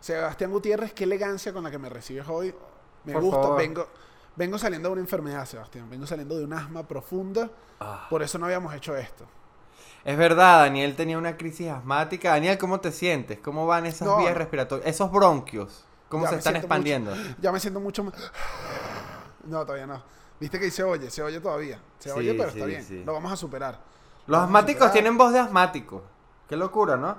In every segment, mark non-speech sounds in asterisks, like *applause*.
Sebastián Gutiérrez, qué elegancia con la que me recibes hoy. Me Por gusta. favor. Vengo, vengo saliendo de una enfermedad, Sebastián. Vengo saliendo de un asma profunda. Ah. Por eso no habíamos hecho esto. Es verdad, Daniel tenía una crisis asmática. Daniel, ¿cómo te sientes? ¿Cómo van esas No, vías respiratorias? Esos bronquios, ¿cómo Ya se están expandiendo? mucho- *laughs* ya me siento mucho más. *sighs* No, todavía no. Viste que ahí se oye, se oye todavía. Se Sí, oye, pero sí, está bien. sí. Lo vamos a superar. Los Vamos asmáticos superar. tienen voz de asmático. Qué locura, ¿no?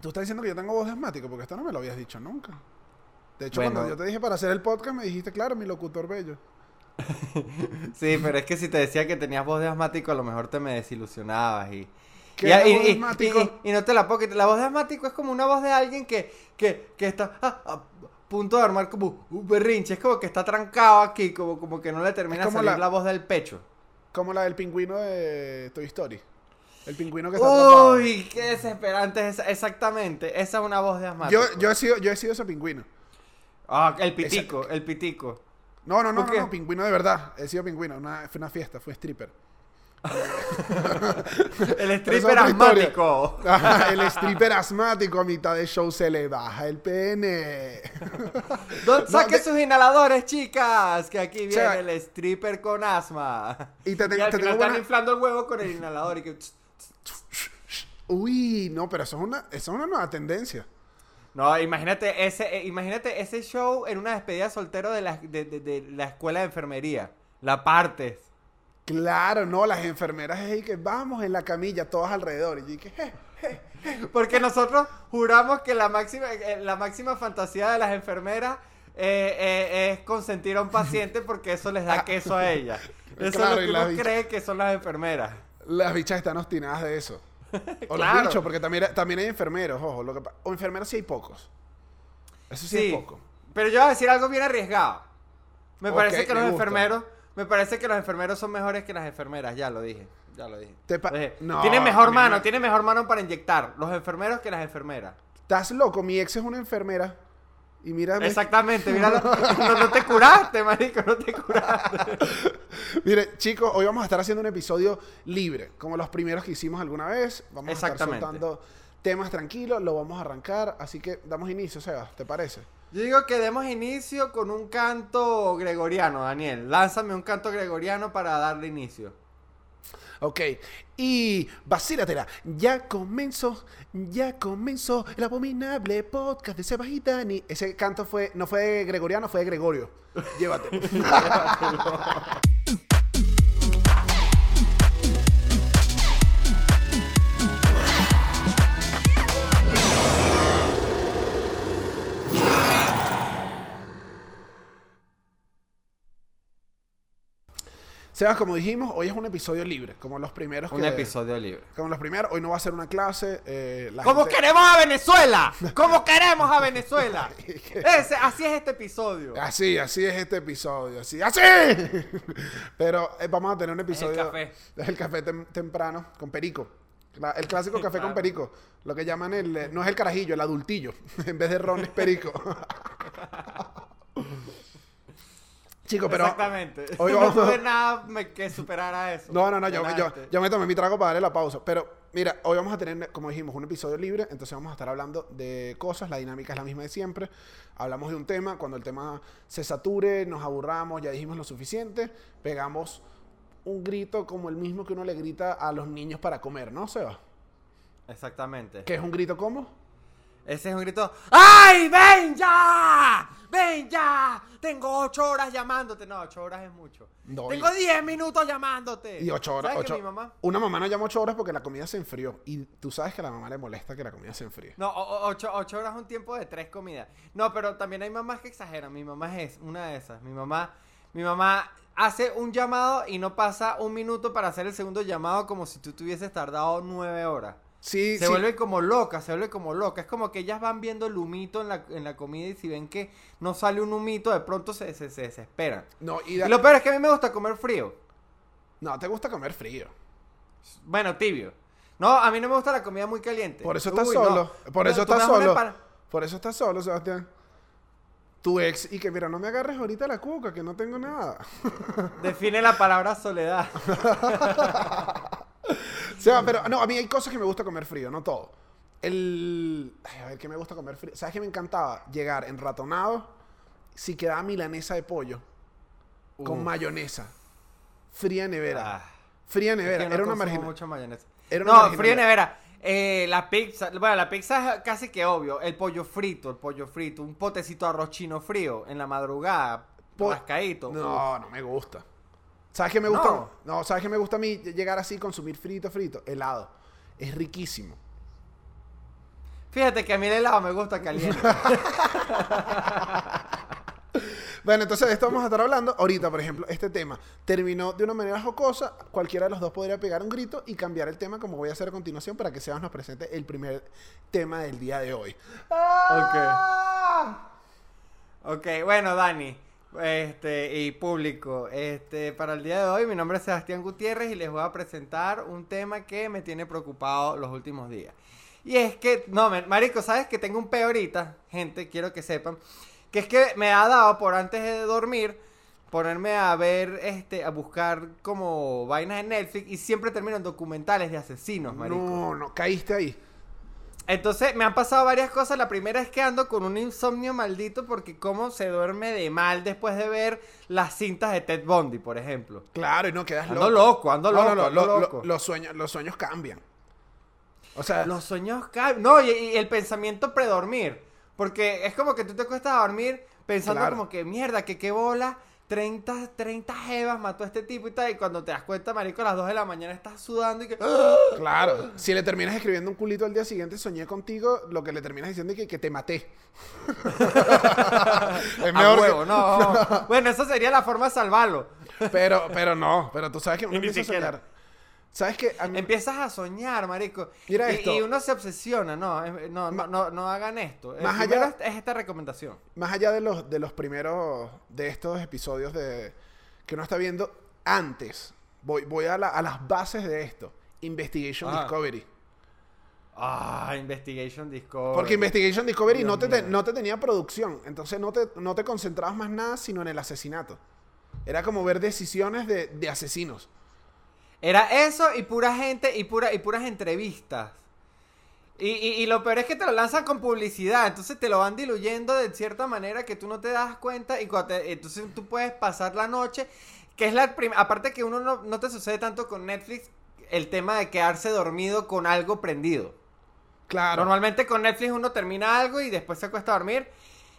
Tú estás diciendo que yo tengo voz de asmático, porque esto no me lo habías dicho nunca. De hecho, Bueno. cuando yo te dije para hacer el podcast, me dijiste, claro, mi locutor bello. *laughs* Sí, pero es que si te decía que tenías voz de asmático, a lo mejor te me desilusionabas y... ¿Qué y, y- y- asmático? y- no te la puedo quitar. La voz de asmático es como una voz de alguien que, que, que está a, a punto de armar como un berrinche. Es como que está trancado aquí, como, como que no le termina de como salir la- la... voz del pecho. Como la del pingüino de Toy Story. El pingüino que está atrapado. Uy, qué desesperante es esa- Exactamente, esa es una voz de asmático. Yo, yo, he sido, yo he sido ese pingüino. Ah, el pitico, el pitico. No, no, no, ¿Por no, qué? no, pingüino de verdad. He sido pingüino. Una, fue una fiesta, fue stripper. *laughs* El Pero stripper esa es otra historia. asmático. Ajá, el stripper asmático a mitad de show se le baja el pene. *laughs* Don, No, saque de- sus inhaladores, chicas, que aquí viene sea, el stripper con asma. Y te, *laughs* tengo- al te final tengo están buena... inflando el huevo con el inhalador y que... Uy, no, pero eso es una, eso es una nueva tendencia. No, imagínate ese, eh, imagínate ese show en una despedida soltero de la, de, de- de la escuela de enfermería. La partes. Claro, no, las enfermeras es ahí que vamos en la camilla, todas alrededor. Y dije, "Je, je". Porque nosotros juramos que la máxima, eh, la máxima fantasía de las enfermeras eh, es consentir a un paciente porque eso les da queso a ella. *laughs* Eso Claro, es lo que uno cree que son las enfermeras. Las bichas están obstinadas de eso. *laughs* O Claro. los bichos, porque también, también hay enfermeros, ojo. Lo que, o enfermeros sí hay pocos. Eso sí, Sí, es poco. pero yo voy a decir algo bien arriesgado. Me parece que los enfermeros, me parece que los enfermeros son mejores que las enfermeras, ya lo dije, ya lo dije. No, tienen a mejor mano, me- tienen mejor mano para inyectar los enfermeros que las enfermeras. Estás loco, mi ex es una enfermera. Y mírame. Exactamente, míralo. *laughs* No, no te curaste, marico, no te curaste. Mire, chicos, hoy vamos a estar haciendo un episodio libre, como los primeros que hicimos alguna vez. Vamos a estar soltando temas tranquilos, lo vamos a arrancar. Así que damos inicio, Sebas, ¿te parece? Yo digo que demos inicio con un canto gregoriano, Daniel. Lánzame un canto gregoriano para darle inicio. Ok, y vacílatela, ya comenzó, ya comenzó el abominable podcast de Sebas y Dani. Ese canto fue, no fue de Gregoriano, fue de Gregorio. Llévate. *laughs* *laughs* Sebas, como dijimos, hoy es un episodio libre, como los primeros Un que- episodio libre. Como los primeros, hoy no va a ser una clase. eh, la ¡Como gente- queremos a Venezuela! *laughs* ¡Como queremos a Venezuela! *laughs* Ese, así es este episodio. Así, así es este episodio, así, así. *laughs* Pero eh, vamos a tener un episodio. café. Es el café tem- temprano con perico. La- el clásico café con Claro. perico. Lo que llaman el. eh, No es el carajillo, el adultillo. en vez de ron es perico. Chicos, pero. Exactamente. hoy *laughs* no vamos- tuve nada que superara eso. No, no, no, yo, yo, yo me tomé mi trago para darle la pausa. Pero mira, hoy vamos a tener, como dijimos, un episodio libre. Entonces vamos a estar hablando de cosas. La dinámica es la misma de siempre. Hablamos de un tema. Cuando el tema se sature, nos aburramos, ya dijimos lo suficiente, pegamos un grito como el mismo que uno le grita a los niños para comer, ¿no, Seba? Exactamente. ¿Qué es un grito como? Ese es un grito. ¡Ay, ven ya! ¡Ven ya! Tengo ocho horas llamándote. No, ocho horas es mucho. No, Tengo y- diez minutos llamándote. Y ocho horas. ¿Sabes que ocho- mi mamá? Una mamá no llama ocho horas porque la comida se enfrió. Y tú sabes que a la mamá le molesta que la comida se enfríe. No, o- o- ocho, ocho horas es un tiempo de tres comidas. No, pero también hay mamás que exageran. Mi mamá es una de esas. Mi mamá, mi mamá hace un llamado y no pasa un minuto para hacer el segundo llamado como si tú te hubieses tardado nueve horas. Sí, Se sí. vuelve como loca, se vuelve como loca. Es como que ellas van viendo el humito en la, en la comida y si ven que no sale un humito, de pronto se, se, se desesperan. No, y lo peor es que a mí me gusta comer frío. no, te gusta comer frío. Bueno, tibio. No, a mí no me gusta la comida muy caliente. Por eso estás Uy, solo. no. Por eso estás solo. Por eso estás solo, Sebastián. Tu ex, y que mira, no me agarres ahorita la cuca, que no tengo nada. Define la palabra soledad. *laughs* *laughs* Seba, pero no, a mí hay cosas que me gusta comer frío, no todo. El. ay, a ver, ¿qué me gusta comer frío? ¿Sabes qué me encantaba? Llegar enratonado, si quedaba milanesa de pollo, con mayonesa, fría nevera. Ah, Fría nevera, era una marginal. mucha mayonesa. Era una No, marginalidad. frío en nevera. Eh, la pizza, bueno, la pizza es casi que obvio. El pollo frito, el pollo frito, un potecito de arroz chino frío en la madrugada, Po- rascadito. No, no me gusta. ¿Sabes qué me gusta? No. No. ¿sabes qué me gusta a mí? Llegar así, consumir frito, frito, helado. Es riquísimo. Fíjate que a mí el helado me gusta caliente. *laughs* Bueno, entonces de esto vamos a estar hablando. Ahorita, por ejemplo, este tema terminó de una manera jocosa. Cualquiera de los dos podría pegar un grito y cambiar el tema, como voy a hacer a continuación, para que Sebas nos presente el primer tema del día de hoy. ¡Ah! ok, bueno, Dani. Este, y público, este, para el día de hoy, mi nombre es Sebastián Gutiérrez y les voy a presentar un tema que me tiene preocupado los últimos días. Y es que, no, marico, ¿sabes que tengo un peo ahorita? Gente, quiero que sepan. Que es que me ha dado por antes de dormir ponerme a ver, este, a buscar como vainas en Netflix y siempre termino en documentales de asesinos, marico. No, no, caíste ahí. Entonces me han pasado varias cosas. La primera es que ando con un insomnio maldito porque cómo se duerme de mal después de ver las cintas de Ted Bundy, por ejemplo. Claro, y no quedas Ando loco. loco, ando No, no, loco, ando lo- lo- loco. los, sueños, los sueños cambian. O sea, Los sueños caen. No, y, y el pensamiento predormir. Porque es como que tú te acuestas a dormir pensando Claro. como que mierda, que qué bola. 30, 30 jevas mató a este tipo y tal. Y cuando te das cuenta, marico, a las 2 de la mañana estás sudando y que... claro. Si le terminas escribiendo un culito al día siguiente, soñé contigo, lo que le terminas diciendo es que, que te maté. *laughs* es A mejor que- *laughs* no. bueno, esa sería la forma de salvarlo. Pero, pero no, pero tú sabes que uno empieza a siquiera. soñar. ¿Sabes qué? Mí- Empiezas a soñar, marico. Mira y, esto. y uno se obsesiona, no, no, no, no, no hagan esto. Más allá- es esta recomendación. más allá de los, de los primeros, de estos episodios de, que uno está viendo, antes, voy, voy a, la- a las bases de esto. Investigation. Discovery. Ah, Investigation Discovery. Porque Investigation Discovery Dios no te, no te tenía producción. Entonces no te, no te concentrabas más nada sino en el asesinato. Era como ver decisiones de, de asesinos. Era eso y pura gente y, pura, y puras entrevistas. Y, y- y lo peor es que te lo lanzan con publicidad, entonces te lo van diluyendo de cierta manera que tú no te das cuenta y cuando te- entonces tú puedes pasar la noche, que es la primera, aparte que uno no, no te sucede tanto con Netflix, el tema de quedarse dormido con algo prendido. Claro. Normalmente con Netflix uno termina algo y después se acuesta a dormir.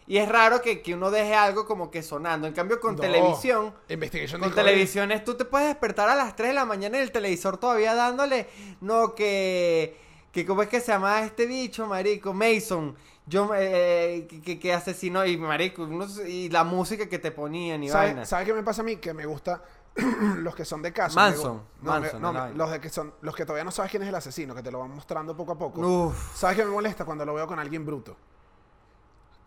Y es raro que, que uno deje algo como que sonando. En cambio, con No. televisión, Investigation con televisiones tú te puedes despertar a las 3 de la mañana y el televisor todavía dándole. No, que. que ¿Cómo es que se llama este bicho, marico? Mason. Yo, eh, que, que, que asesinó. Y marico, unos- y la música que te ponían y vaina. ¿Sabes sabe qué me pasa a mí? Que me gusta *clears throat* los que son de caso. Manson, no, Manson, no, me- vaina. los de que son los que todavía no sabes quién es el asesino, que te lo van mostrando poco a poco. Uf. ¿Sabes qué me molesta cuando lo veo con alguien bruto?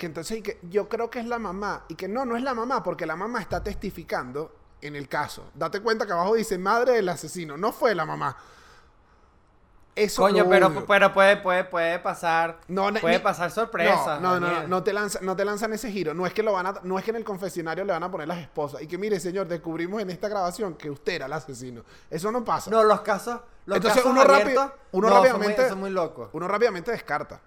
Que entonces y que yo creo que es la mamá y que no, no es la mamá porque la mamá está testificando en el caso. Date cuenta que abajo dice madre del asesino, no fue la mamá. Eso Coño, pero, puede, puede, puede pasar. No, puede ni- pasar sorpresa. No, no, no, no, te lanzan, no te lanzan ese giro. No es que lo van a, no es que en el confesionario le van a poner las esposas y que mire, señor, descubrimos en esta grabación que usted era el asesino. Eso no pasa. No, los casos. Los Entonces casos uno rápido- abiertos, uno no, son muy- rápidamente- Son muy, locos. Uno rápidamente descarta.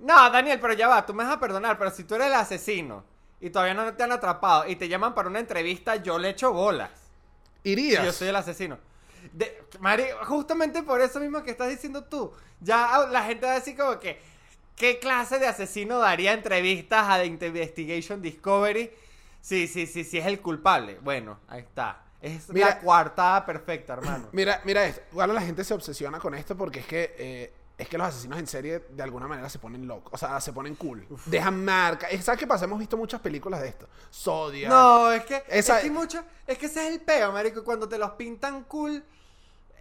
No, Daniel, pero ya va, tú me vas a perdonar, pero si tú eres el asesino y todavía no te han atrapado y te llaman para una entrevista, yo le echo bolas. Si Irías. yo soy el asesino. De, Mari, justamente por eso mismo que estás diciendo tú. Ya la gente va a decir como que, ¿qué clase de asesino daría entrevistas a The Investigation Discovery? Sí, sí, sí, sí es el culpable. Bueno, ahí está. Es Mira- la coartada perfecta, hermano. Mira, mira esto. Igual la gente se obsesiona con esto porque es que eh, es que los asesinos en serie de alguna manera se ponen locos. O sea, se ponen cool. Dejan marca. ¿Sabes qué pasa? Hemos visto muchas películas de esto. Zodiac. No, es que, Esa- es que mucho, es que ese es el peo, marico, cuando te los pintan cool.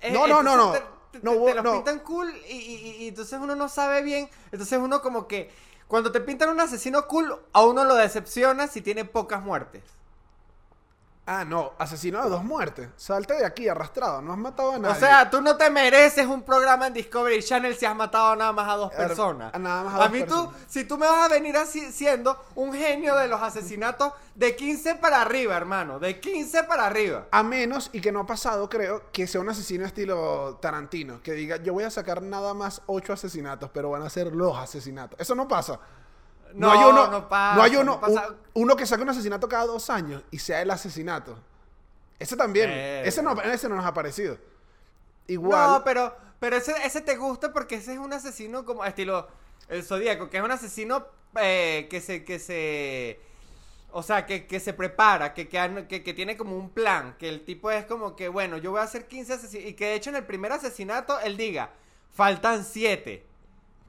eh, No, no, no, no. Te, te- No, te- te vos- los no. pintan cool y, y- y entonces uno no sabe bien. Entonces uno como que, cuando te pintan un asesino cool, a uno lo decepciona si tiene pocas muertes. Ah, no, asesino de dos muertes. Salte de aquí, arrastrado. No has matado a nadie. O sea, tú no te mereces un programa en Discovery Channel si has matado nada más a dos Er- personas. a nada más a a dos mí personas. tú, si tú me vas a venir así siendo un genio de los asesinatos de 15 para arriba, hermano. De 15 para arriba. A menos, y que no ha pasado, creo, que sea un asesino estilo Tarantino. Que diga, yo voy a sacar nada más ocho asesinatos, pero van a ser los asesinatos. Eso no pasa. No, hay uno, no pasa, no hay uno, no pasa. un- uno que saque un asesinato cada dos años y sea el asesinato. Ese también. Eh. Ese, no, ese no nos ha parecido. Igual. No, pero, pero ese, ese te gusta porque ese es un asesino como estilo el Zodíaco, que es un asesino eh, que se, que se, o sea, que, que se prepara, que, que, que tiene como un plan, que el tipo es como que, bueno, yo voy a hacer 15 asesinatos, y que de hecho en el primer asesinato él diga, faltan 7.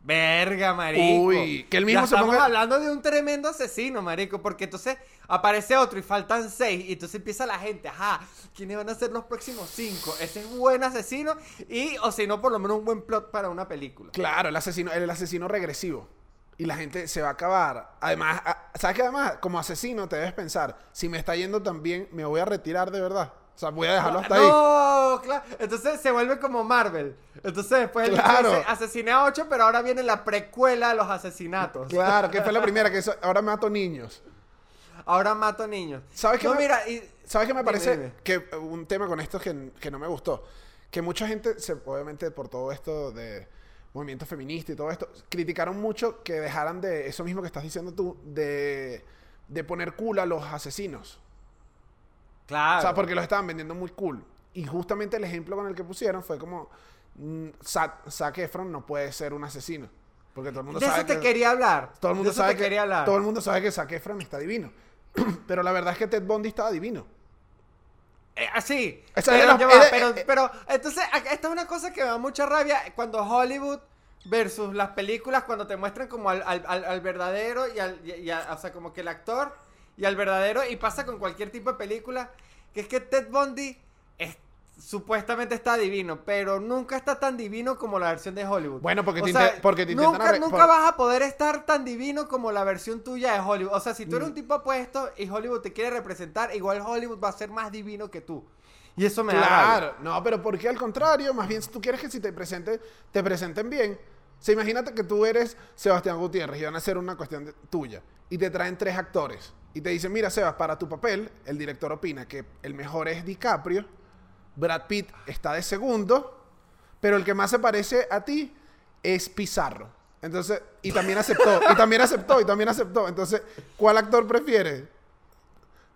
Verga, marico. Uy, que él mismo Ya se estamos ponga- hablando de un tremendo asesino, marico, porque entonces aparece otro y faltan seis y entonces empieza la gente, ajá, ¿quiénes van a ser los próximos cinco? Ese es un buen asesino y, o si no, por lo menos un buen plot para una película. Claro, el asesino, el asesino regresivo. Y la gente se va a acabar. Además, ¿sabes qué? Además, como asesino te debes pensar, si me está yendo tan bien, me voy a retirar de verdad. O sea, voy a dejarlo hasta ahí. No, claro. Entonces se vuelve como Marvel. Entonces después Claro. dice, asesiné a ocho, pero ahora viene la precuela de los asesinatos. Claro, que fue la *laughs* primera, que eso- ahora mato niños. Ahora mato niños. ¿Sabes qué No, me- mira, y- ¿Sabes qué me parece? dime. Que eh, un tema con esto que, que no me gustó. Que mucha gente, se, obviamente por todo esto de movimiento feminista y todo esto, criticaron mucho que dejaran de, eso mismo que estás diciendo tú, de, de poner cool a los asesinos. Claro. O sea, porque los estaban vendiendo muy cool. Y justamente el ejemplo con el que pusieron fue como, mm, Zac, Zac Efron no puede ser un asesino. Porque todo el mundo de sabe eso te que... quería hablar. Todo el mundo de eso sabe te que quería hablar. todo el mundo sabe que Zac Efron está divino. *clears throat* Pero la verdad es que Ted Bundy estaba divino. Eh, así. Esa pero, era- pero, eh, pero, entonces, esta es una cosa que me da mucha rabia cuando Hollywood versus las películas, cuando te muestran como al, al- al- al verdadero y al, y- y a- o sea, como que el actor y al verdadero, y pasa con cualquier tipo de película, que es que Ted Bundy es- supuestamente está divino, pero nunca está tan divino como la versión de Hollywood. Bueno, porque O te sea, porque te intentan nunca, nunca por- vas a poder estar tan divino como la versión tuya de Hollywood. O sea, si tú Mm. eres un tipo apuesto y Hollywood te quiere representar, igual Hollywood va a ser más divino que tú. Y eso me da rabia. Claro, no, pero ¿por qué al contrario? Más bien, si tú quieres que si te presente, te presenten bien. O sea, imagínate que tú eres Sebastián Gutiérrez y van a hacer una cuestión de- tuya. Y te traen tres actores. Y te dicen, mira, Sebas, para tu papel, el director opina que el mejor es DiCaprio, Brad Pitt está de segundo, pero el que más se parece a ti es Pizarro. Entonces, y también aceptó, y también aceptó, y también aceptó. Entonces, ¿cuál actor prefieres?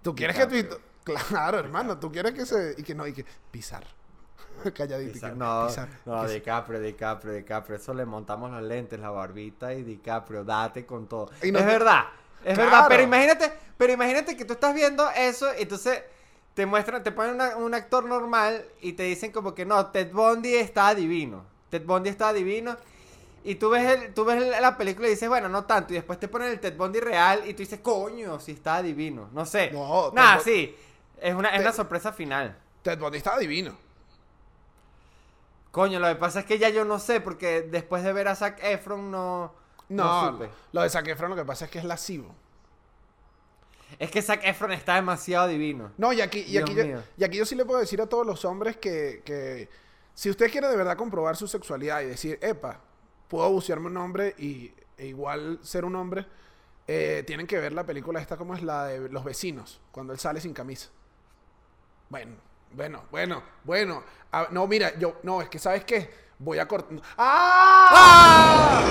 ¿Tú quieres que tu... Claro, hermano, tú quieres que se... Y que no, y que... Pizarro. *laughs* Calladito. que, No, Pizarro, no, DiCaprio, DiCaprio, DiCaprio. Eso le montamos los lentes, la barbita y DiCaprio, date con todo. Y no es verdad, es Claro. verdad. Pero imagínate, pero imagínate que tú estás viendo eso y entonces te muestran, te ponen una- un actor normal y te dicen como que no, Ted Bundy está divino. Ted Bundy está divino. Y tú ves, el, tú ves la película y dices, bueno, no tanto. Y después te ponen el Ted Bundy real y tú dices, coño, si está divino. No sé. No, Nada, sí. Es una, es Ted- una sorpresa final. Ted Bundy estaba divino. Coño, lo que pasa es que ya yo no sé, porque después de ver a Zac Efron no, No, lo de Zac Efron lo que pasa es que es lascivo. Es que Zac Efron está demasiado divino. No, y aquí, y, aquí yo, mío. y aquí yo sí le puedo decir a todos los hombres que, que si usted quiere de verdad comprobar su sexualidad y decir, epa, puedo bucearme un hombre y e igual ser un hombre, eh, tienen que ver la película esta como es la de los vecinos, cuando él sale sin camisa. Bueno, bueno, bueno, bueno. Ah, no, mira, yo, no, es que sabes qué, voy a cortar. ¡Ah!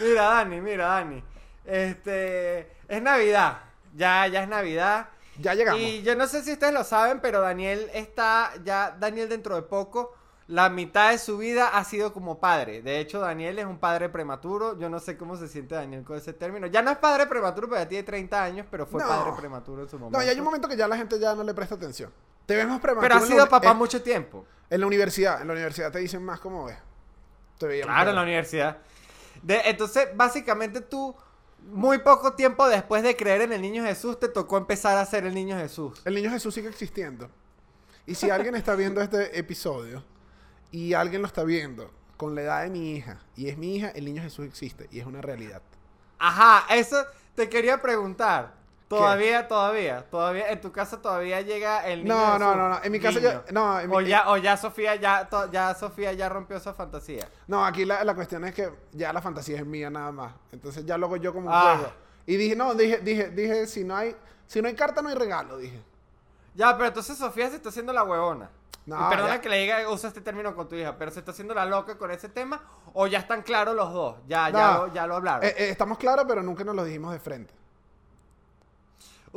Mira, Dani, mira, Dani. Este, es Navidad. Ya, ya es Navidad. Ya llegamos. Y yo no sé si ustedes lo saben, pero Daniel está, ya, Daniel dentro de poco, la mitad de su vida ha sido como padre. De hecho, Daniel es un padre prematuro. Yo no sé cómo se siente Daniel con ese término. Ya no es padre prematuro, pero ya tiene 30 años, pero fue No. padre prematuro en su momento. No, y hay un momento que ya la gente ya no le presta atención. Te ves más prematuro. Pero ha sido papá en- mucho tiempo. En la universidad, en la universidad te dicen más como ves. Te Claro, en la universidad. De, entonces, básicamente tú, muy poco tiempo después de creer en el niño Jesús, te tocó empezar a ser el niño Jesús. El niño Jesús sigue existiendo. Y si alguien está viendo este episodio y alguien lo está viendo con la edad de mi hija y es mi hija, el niño Jesús existe y es una realidad. Ajá, eso te quería preguntar. Todavía, todavía, todavía, en tu casa todavía llega el niño. No, de no, no, no. En mi casa niño. yo. No, en mi- O ya, o ya Sofía ya, to- ya Sofía ya rompió esa fantasía. No, aquí la, la cuestión es que ya la fantasía es mía nada más. Entonces ya lo hago yo como un Ah. juego. Y dije, no, dije, dije, dije, si no hay, si no hay carta, no hay regalo, dije. Ya, pero entonces Sofía se está haciendo la huevona. No, y perdona ya. que le diga, usa este término con tu hija, pero se está haciendo la loca con ese tema o ya están claros los dos. Ya, ya, lo, ya lo hablaron. Eh, eh, estamos claros, pero nunca nos lo dijimos de frente.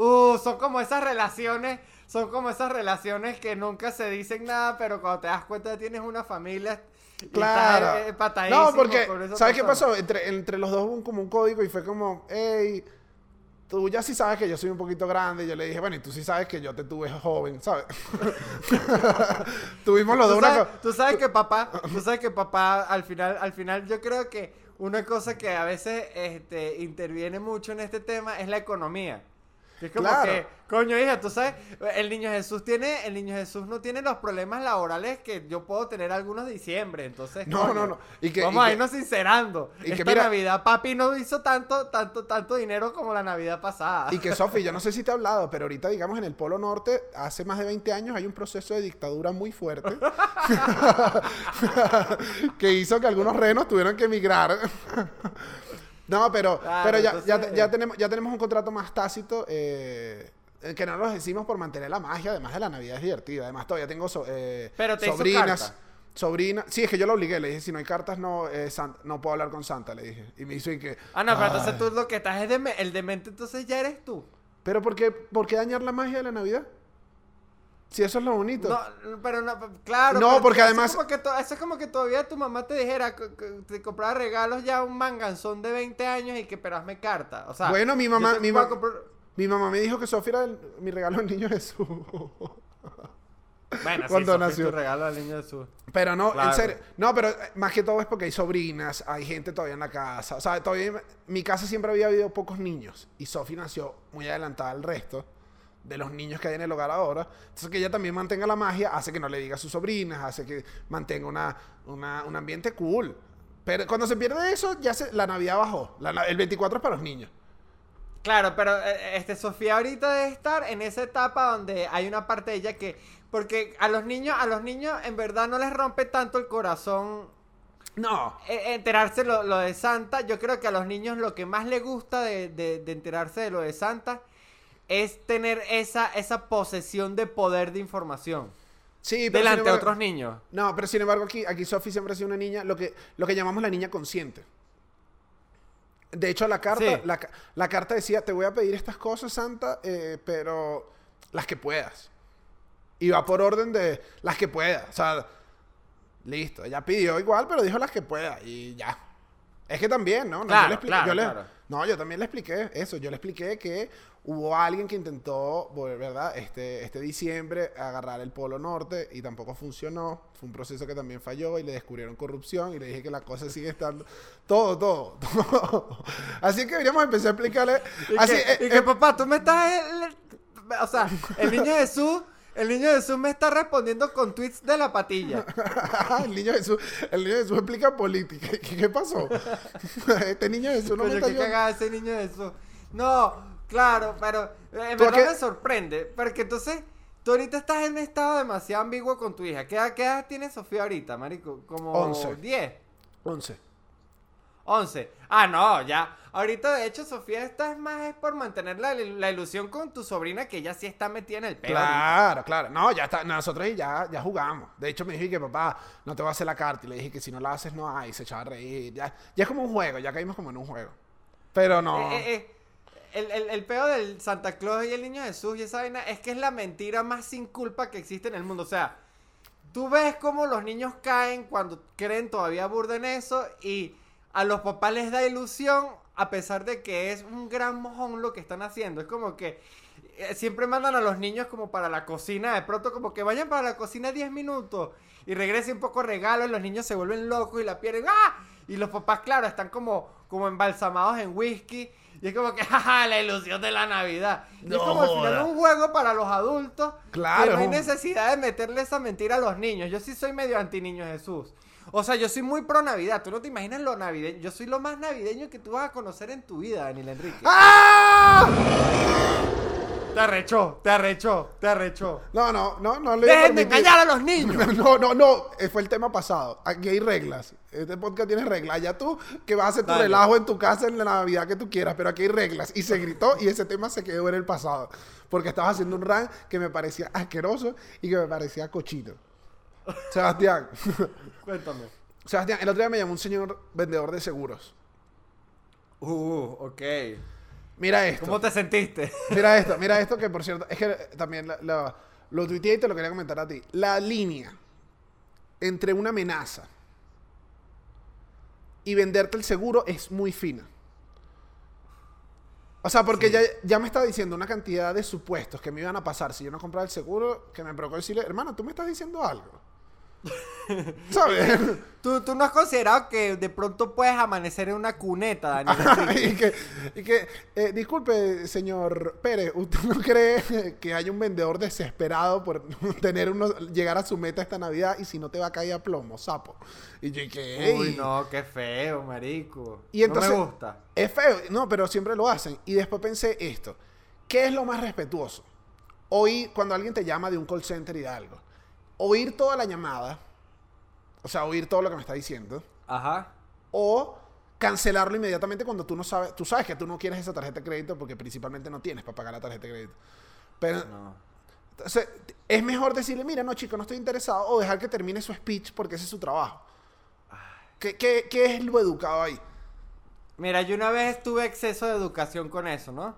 Uh, son como esas relaciones, son como esas relaciones que nunca se dicen nada, pero cuando te das cuenta tienes una familia. y Claro. estás, eh, patadísimo no, porque, ¿sabes qué pasó? Entre, entre los dos hubo como un código y fue como, hey, tú ya sí sabes que yo soy un poquito grande. Y yo le dije, bueno, y tú sí sabes que yo te tuve joven, ¿sabes? *laughs* Tuvimos los dos ¿Tú una... sabes, co- tú sabes que papá, *laughs* tú sabes que papá al final, al final yo creo que una cosa que a veces este, interviene mucho en este tema es la economía. Que es como Claro. que, coño hija, tú sabes, el niño Jesús tiene, el niño Jesús no tiene los problemas laborales que yo puedo tener algunos diciembre, entonces No, coño, no, no. Y que- vamos y a que- irnos sincerando. y que Esta mira- Navidad papi no hizo tanto, tanto, tanto dinero como la Navidad pasada. Y que, Sofi, yo no sé si te he hablado, pero ahorita, digamos, en el Polo Norte, hace más de 20 años hay un proceso de dictadura muy fuerte *laughs* que hizo que algunos renos tuvieran que emigrar. No, pero, Claro, pero ya, ya, entonces- ya tenemos, ya tenemos un contrato más tácito eh, eh, que no lo decimos por mantener la magia. Además de la Navidad es divertida. Además, todavía tengo so- eh, Pero te hizo sobrinas. carta. Sobrinas. Sí, es que yo lo obligué. Le dije, si no hay cartas, no, eh, San- no puedo hablar con Santa. Le dije. Y me hizo y que. Ah, no, pero "Ay". entonces tú lo que estás es deme- el demente, entonces ya eres tú. Pero ¿por qué, por qué dañar la magia de la Navidad? Si eso es lo bonito. No, pero no, claro. No, porque eso además- Es como que to- eso es como que todavía tu mamá te dijera te comprara regalos ya un manganzón de 20 años y que pero hazme carta. O sea, Bueno, mi mamá- mi ma- comprar- Mi mamá me dijo que Sofía era el- mi regalo del niño Jesús. Bueno, sí, cuando es nació. tu regalo al niño Jesús. Pero no, Claro. en serio. No, pero eh, más que todo es porque hay sobrinas, hay gente todavía en la casa. O sea, todavía en mi casa siempre había habido pocos niños. Y Sofía nació muy adelantada al resto de los niños que hay en el hogar ahora. Entonces que ella también mantenga la magia hace que no le diga a sus sobrinas, hace que mantenga una, una- un ambiente cool. Pero cuando se pierde eso, ya se, la Navidad bajó. La el 24 es para los niños. Claro, pero eh, este Sofía ahorita debe estar en esa etapa donde hay una parte de ella que porque a los niños, a los niños en verdad no les rompe tanto el corazón No. eh, enterarse lo, lo de Santa, yo creo que a los niños lo que más les gusta de, de- de enterarse de lo de Santa es tener esa, esa posesión de poder de información Sí, pero delante de otros niños. No, pero sin embargo aquí, aquí Sophie siempre ha sido una niña, lo que, lo que llamamos la niña consciente. De hecho, la carta, Sí. la, la carta decía, te voy a pedir estas cosas, Santa, eh, pero las que puedas. Y va por orden de las que pueda. O sea, listo. Ella pidió igual, pero dijo las que pueda. Y ya. Es que también, ¿no? No, Claro, yo claro, claro. No, yo también le expliqué eso. Yo le expliqué que hubo alguien que intentó, ¿verdad? Este, este diciembre agarrar el Polo Norte y tampoco funcionó. Fue un proceso que también falló y le descubrieron corrupción y le dije que la cosa sigue estando... Todo, todo, *laughs* todo. Así que deberíamos empezar a explicarle... Y, Así, que, eh, y que, eh, papá, tú me estás... eh, O sea, el niño Jesús... El niño Jesús me está respondiendo con tweets de la patilla. *laughs* el niño Jesús, el niño Jesús explica política. ¿Qué, qué pasó? *laughs* este niño Jesús no me Coño, está qué cagada ese niño Jesús. No, claro, pero eh, en ¿Por verdad qué? me sorprende. Porque entonces, tú ahorita estás en un estado demasiado ambiguo con tu hija. ¿Qué edad, qué edad tiene Sofía ahorita, marico? Como Once. 10, 11. 11. Ah, no, ya. Ahorita, de hecho, Sofía, esta es más es por mantener la, la ilusión con tu sobrina, que ella sí está metida en el pelo. Claro, claro. No, ya está. Nosotros ya, ya jugamos. De hecho, me dije que papá, no te voy a hacer la carta. Y le dije que si no la haces, no hay. Se echaba a reír. Ya, ya es como un juego. Ya caímos como en un juego. Pero no. Eh, eh, eh, El, el, el peo del Santa Claus y el niño Jesús y esa vaina es que es la mentira más sin culpa que existe en el mundo. O sea, tú ves cómo los niños caen cuando creen todavía burda en eso y a los papás les da ilusión a pesar de que es un gran mojón lo que están haciendo. Es como que eh, siempre mandan a los niños como para la cocina, de pronto como que vayan para la cocina 10 minutos y regresen un poco regalos, los niños se vuelven locos y la pierden. ¡Ah! Y los papás, claro, están como, como embalsamados en whisky. Y es como que, *laughs* jaja, la ilusión de la Navidad. Y es No como al final un juego para los adultos. Claro, Que no hay necesidad de meterle esa mentira a los niños. Yo sí soy medio anti niño Jesús. O sea, yo soy muy pro Navidad. Tú no te imaginas lo navideño. Yo soy lo más navideño que tú vas a conocer en tu vida, Daniel Enrique. ¡Ah! Te arrechó, te arrechó, te arrechó. No, no, no, no le Dejen de engañar a los niños. *laughs* No, no, no, eh, fue el tema pasado. Aquí hay reglas. Este podcast tiene reglas. Ya tú que vas a hacer tu Dale. relajo en tu casa en la Navidad que tú quieras, pero aquí hay reglas. Y se gritó y ese tema se quedó en el pasado. Porque estabas haciendo un rant que me parecía asqueroso y que me parecía cochino. Sebastián. *laughs* Cuéntame. Sebastián, el otro día me llamó un señor vendedor de seguros. Uh, ok. Mira esto. ¿Cómo te sentiste? *laughs* Mira esto, mira esto que por cierto, es que también la- la- lo tuiteé y te lo quería comentar a ti. La línea entre una amenaza y venderte el seguro es muy fina. O sea, porque Sí. ya, ya me estaba diciendo una cantidad de supuestos que me iban a pasar si yo no compraba el seguro, que me provocó decirle, hermano, tú me estás diciendo algo. ¿Sabes? ¿Tú, tú no has considerado que de pronto puedes amanecer en una cuneta, Daniel *laughs* y que, y que, eh, disculpe, señor Pérez, ¿usted no cree que hay un vendedor desesperado por *laughs* tener uno, llegar a su meta esta Navidad y si no te va a caer a plomo, sapo? Y yo, ¿y qué? Uy, no, qué feo, marico. Y entonces, no me gusta. Es feo, no, pero siempre lo hacen. Y después pensé esto, ¿qué es lo más respetuoso? Oír, cuando alguien te llama de un call center y de algo, oír toda la llamada, o sea, oír todo lo que me está diciendo, Ajá. o cancelarlo inmediatamente cuando tú no sabes, tú sabes que tú no quieres esa tarjeta de crédito porque principalmente no tienes para pagar la tarjeta de crédito. Pero No. entonces, es mejor decirle, mira, no, chico, no estoy interesado, o dejar que termine su speech porque ese es su trabajo. ¿Qué, qué, qué es lo educado ahí? Mira, yo una vez tuve exceso de educación con eso, ¿no?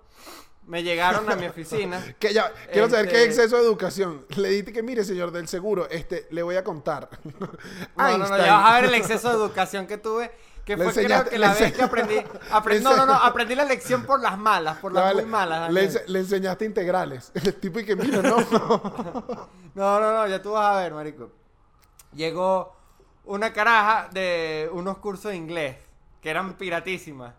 Me llegaron a mi oficina. *laughs* Que ya, quiero saber qué es Este- exceso de educación. Le dije que, mire, señor del seguro, este, le voy a contar. *laughs* No, no, no, ya vas a ver el exceso de educación que tuve. Que Le fue creo que la vez que aprendí, *laughs* No, no, no, aprendí la lección por las malas, por las No, muy malas. le, Daniel. ense- le enseñaste integrales. El tipo y que, mira, no. No, no, no, ya tú vas a ver, marico. Llegó una caraja de unos cursos de inglés que eran piratísimas.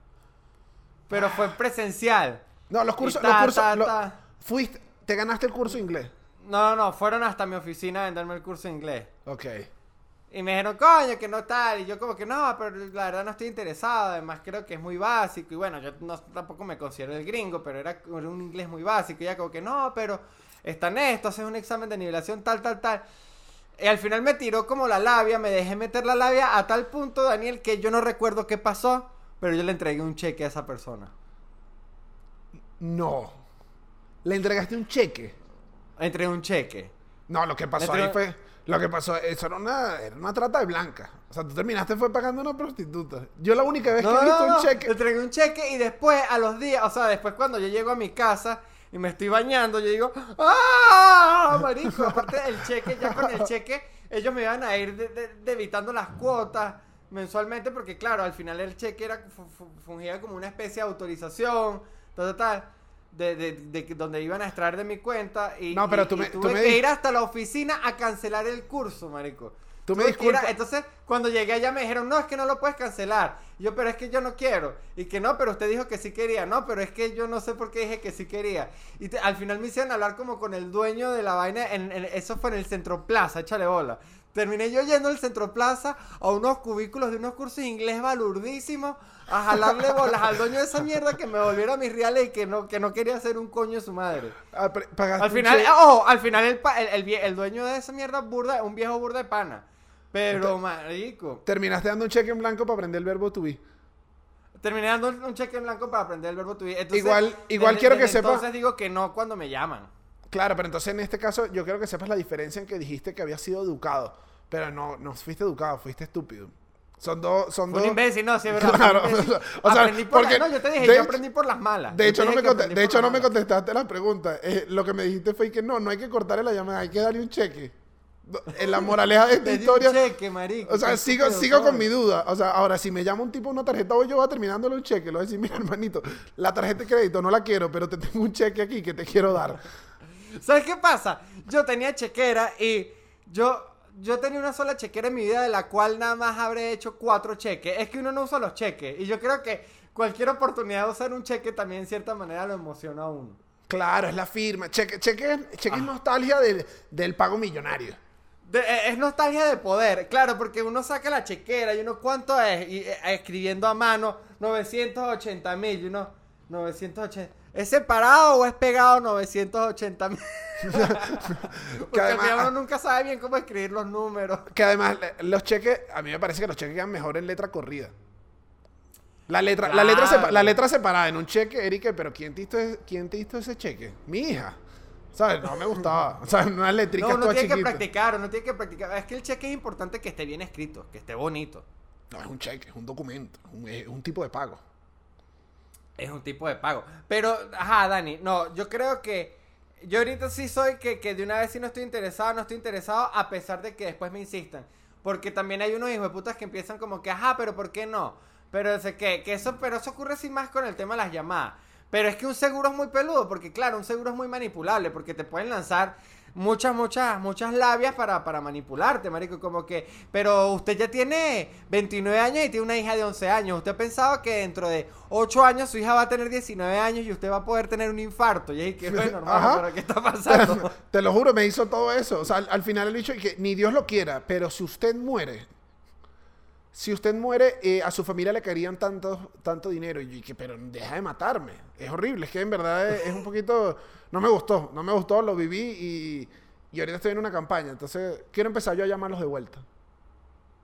Pero fue presencial. No, los cursos, ta, los cursos, ta, lo- ta. fuiste, te ganaste el curso de inglés. No, no, no, fueron hasta mi oficina a venderme el curso de inglés. Ok. Y me dijeron, coño, que no tal. Y yo como que no, pero la verdad no estoy interesado. Además creo que es muy básico. Y bueno, yo no, tampoco me considero el gringo, pero era, era un inglés muy básico. Y ya como que no, pero está en esto, haces un examen de nivelación tal, tal, tal. Y al final me tiró como la labia, me dejé meter la labia a tal punto, Daniel, que yo no recuerdo qué pasó, pero yo le entregué un cheque a esa persona. No. Le entregaste un cheque. Entregué un cheque. No, lo que pasó ahí fue. Lo que pasó, eso era una, era una trata de blanca. O sea, tú terminaste fue pagando a una prostituta. Yo la única vez No, que he visto no, un cheque. Le entregué un cheque y después, a los días, o sea, después cuando yo llego a mi casa y me estoy bañando, yo digo, ¡ah! Marico, aparte del cheque, ya con el cheque, ellos me iban a ir de- de- debitando las cuotas mensualmente, porque claro, al final el cheque era fu- fu- fungía como una especie de autorización, tal, tal, tal, de, de- de que- donde iban a extraer de mi cuenta y, No, pero y- tú y me- tú tuve me que ir hasta la oficina a cancelar el curso, marico. Tú me disculpas. entonces, cuando llegué allá me dijeron, no, es que no lo puedes cancelar. Y yo, pero es que yo no quiero. Y que no, pero usted dijo que sí quería. No, pero es que yo no sé por qué dije que sí quería. Y te- al final me hicieron hablar como con el dueño de la vaina. En, en- eso fue en el Centro Plaza, échale bola. Terminé yo yendo al Centro Plaza a unos cubículos de unos cursos de inglés balurdísimos a jalarle bolas al dueño de esa mierda que me volviera mis reales y que no, que no quería hacer un coño de su madre. Ah, Al final, cheque. oh, al final el, el, el dueño de esa mierda burda, un viejo burda de pana. Pero, marico, Terminaste dando un cheque en blanco para aprender el verbo to be. terminé dando un cheque en blanco para aprender el verbo to be. Entonces, Igual- igual quiero que sepa- Entonces digo que no cuando me llaman. Claro, pero entonces en este caso yo quiero que sepas la diferencia en que dijiste que habías sido educado. Pero no, no fuiste educado, fuiste estúpido. Son dos, son un dos. imbécil, no, sí, es verdad. Claro, *laughs* o sea, aprendí por porque la- no, yo te dije, yo aprendí por las malas. De hecho, no me, conte- de hecho no me contestaste la pregunta. Eh, lo que me dijiste fue que no, no hay que cortarle la llamada, hay que darle un cheque. En la moraleja de esta di un historia. cheque, marico. O sea, sigo, sigo con mi duda. O sea, ahora, si me llama un tipo una tarjeta hoy, yo voy terminándole un cheque. Le voy a decir, mira, hermanito, la tarjeta de crédito no la quiero, pero te tengo un cheque aquí que te quiero dar. ¿Sabes qué pasa? Yo tenía chequera y yo, yo tenía una sola chequera en mi vida de la cual nada más habré hecho cuatro cheques. Es que uno no usa los cheques. Y yo creo que cualquier oportunidad de usar un cheque también en cierta manera lo emociona a uno. Claro, es la firma. Cheque, cheque, cheque es nostalgia del, del pago millonario. de- eh, es nostalgia de poder, claro, porque uno saca la chequera y uno, ¿cuánto es? Y eh, escribiendo a mano, 980 mil, y uno, 980. ¿Es separado o es pegado 980 mil? *laughs* Porque además- final uno nunca sabe bien cómo escribir los números. Que además, los cheques, a mí me parece que los cheques quedan mejor en letra corrida. La letra, la letra, sepa- la letra separada en un cheque, Erika, pero ¿quién te hizo, ese- quién te hizo ese cheque? Mi hija. ¿Sabes? No me gustaba. *laughs* O sea, unas letricas No, todas tiene que practicar, uno tiene que practicar. Es que el cheque es importante que esté bien escrito, que esté bonito. No, es un cheque, es un documento, es un, es un tipo de pago. Es un tipo de pago. Pero, ajá, Dani, no, yo creo que yo ahorita sí soy que, que de una vez sí no estoy interesado, no estoy interesado, a pesar de que después me insistan. Porque también hay unos hijos de putas que empiezan como que, ajá, pero ¿por qué no? Pero sé que, que eso, pero eso ocurre así más con el tema de las llamadas. Pero es que un seguro es muy peludo, porque claro, un seguro es muy manipulable, porque te pueden lanzar muchas, muchas, muchas labias para, para manipularte, marico. Como que, pero usted ya tiene 29 años y tiene una hija de 11 años. Usted pensaba que dentro de 8 años su hija va a tener 19 años y usted va a poder tener un infarto. Y ahí que, bueno, hermano, pero ¿qué está pasando? *laughs* Te lo juro, me hizo todo eso. O sea, al, al final el dicho que ni Dios lo quiera, pero si usted muere, si usted muere, eh, a su familia le caerían tanto, tanto dinero. Y yo dije, pero deja de matarme. Es horrible, es que en verdad es, es un poquito... No me gustó, no me gustó, lo viví y, y ahorita estoy en una campaña. Entonces, quiero empezar yo a llamarlos de vuelta.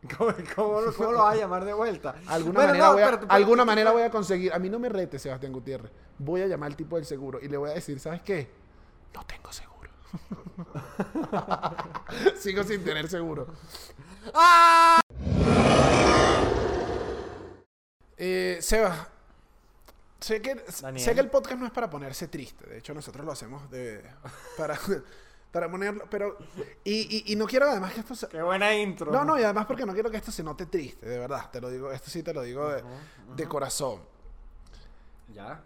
*laughs* ¿Cómo, cómo cómo lo vas a llamar de vuelta? Alguna Bueno, manera, no, voy a, pero tú- alguna manera voy a conseguir. A mí no me rete, Sebastián Gutiérrez. Voy a llamar al tipo del seguro y le voy a decir, ¿sabes qué? No tengo seguro. *laughs* Sigo sin tener seguro. *laughs* ¡Ah! Eh, Seba, sé que, Daniel. sé que el podcast no es para ponerse triste. De hecho, nosotros lo hacemos de, para, *laughs* para ponerlo. Pero. Y, y- y no quiero además que esto se. Qué buena intro. No, no, y además porque no quiero que esto se note triste, de verdad. Te lo digo, esto sí te lo digo de, de corazón. Ya.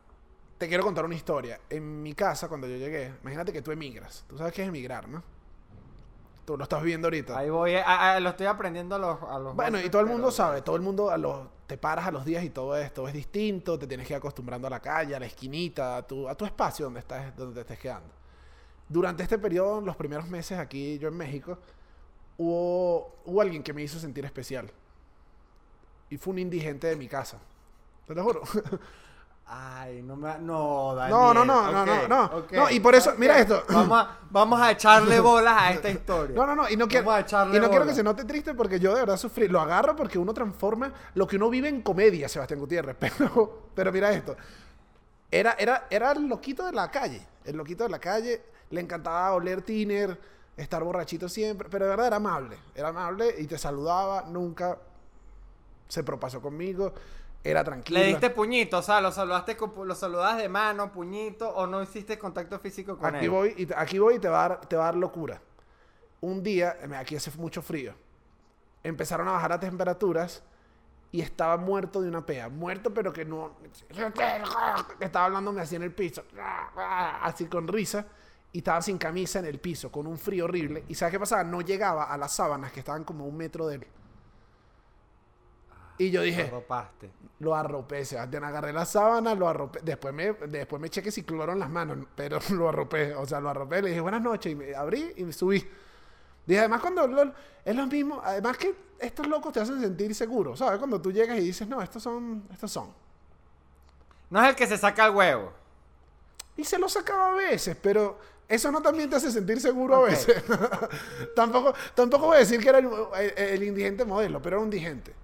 Te quiero contar una historia. En mi casa, cuando yo llegué, imagínate que tú emigras. Tú sabes qué es emigrar, ¿no? Tú lo estás viendo ahorita. Ahí voy, a- a- lo estoy aprendiendo a los... A los Bueno, y todo el pero- mundo sabe, todo el mundo a los, te paras a los días y todo esto es distinto, te tienes que ir acostumbrando a la calle, a la esquinita, a tu, a tu espacio donde, estás, donde te estés quedando. Durante este periodo, los primeros meses aquí, yo en México, hubo, hubo alguien que me hizo sentir especial. Y fue un indigente de mi casa. Te lo juro. *laughs* Ay, no me... No, Daniel. No, no, no, no, no, no. No, y por eso, mira esto. Vamos a, vamos a echarle *laughs* bolas a esta historia. No, no, no, y no quiero, y no quiero que se note triste porque yo de verdad sufrí. Lo agarro porque uno transforma lo que uno vive en comedia, Sebastián Gutiérrez. *laughs* Pero, pero mira esto. Era, era, era el loquito de la calle. El loquito de la calle. Le encantaba oler tiner, estar borrachito siempre. Pero de verdad era amable. Era amable y te saludaba. Nunca se propasó conmigo. Era tranquilo. Le diste puñito, o sea, lo saludaste lo saludas de mano, puñito, o no hiciste contacto físico con Aquí él. voy, y aquí voy y te va, a dar, te va a dar locura. Un día, aquí hace mucho frío, empezaron a bajar las temperaturas y estaba muerto de una pea. Muerto, pero que no. Estaba hablándome así en el piso, así con risa, y estaba sin camisa en el piso, con un frío horrible. ¿Y sabes qué pasaba? No llegaba a las sábanas que estaban como un metro de él. Y yo dije, Lo ropaste. lo arropé, Sebastián. Agarré la sábana, lo arropé. Después me, después me eché que si cloro en las manos, pero *laughs* lo arropé. O sea, lo arropé. Le dije buenas noches y me abrí y me subí. Dije, además, cuando lo- es lo mismo. Además, que estos locos te hacen sentir seguro, ¿sabes? Cuando tú llegas y dices, no, estos son, estos son. No es el que se saca el huevo. Y se lo sacaba a veces, pero eso no también te hace sentir seguro a veces. *laughs* tampoco, tampoco voy a decir que era el, el- el indigente modelo, pero era un indigente.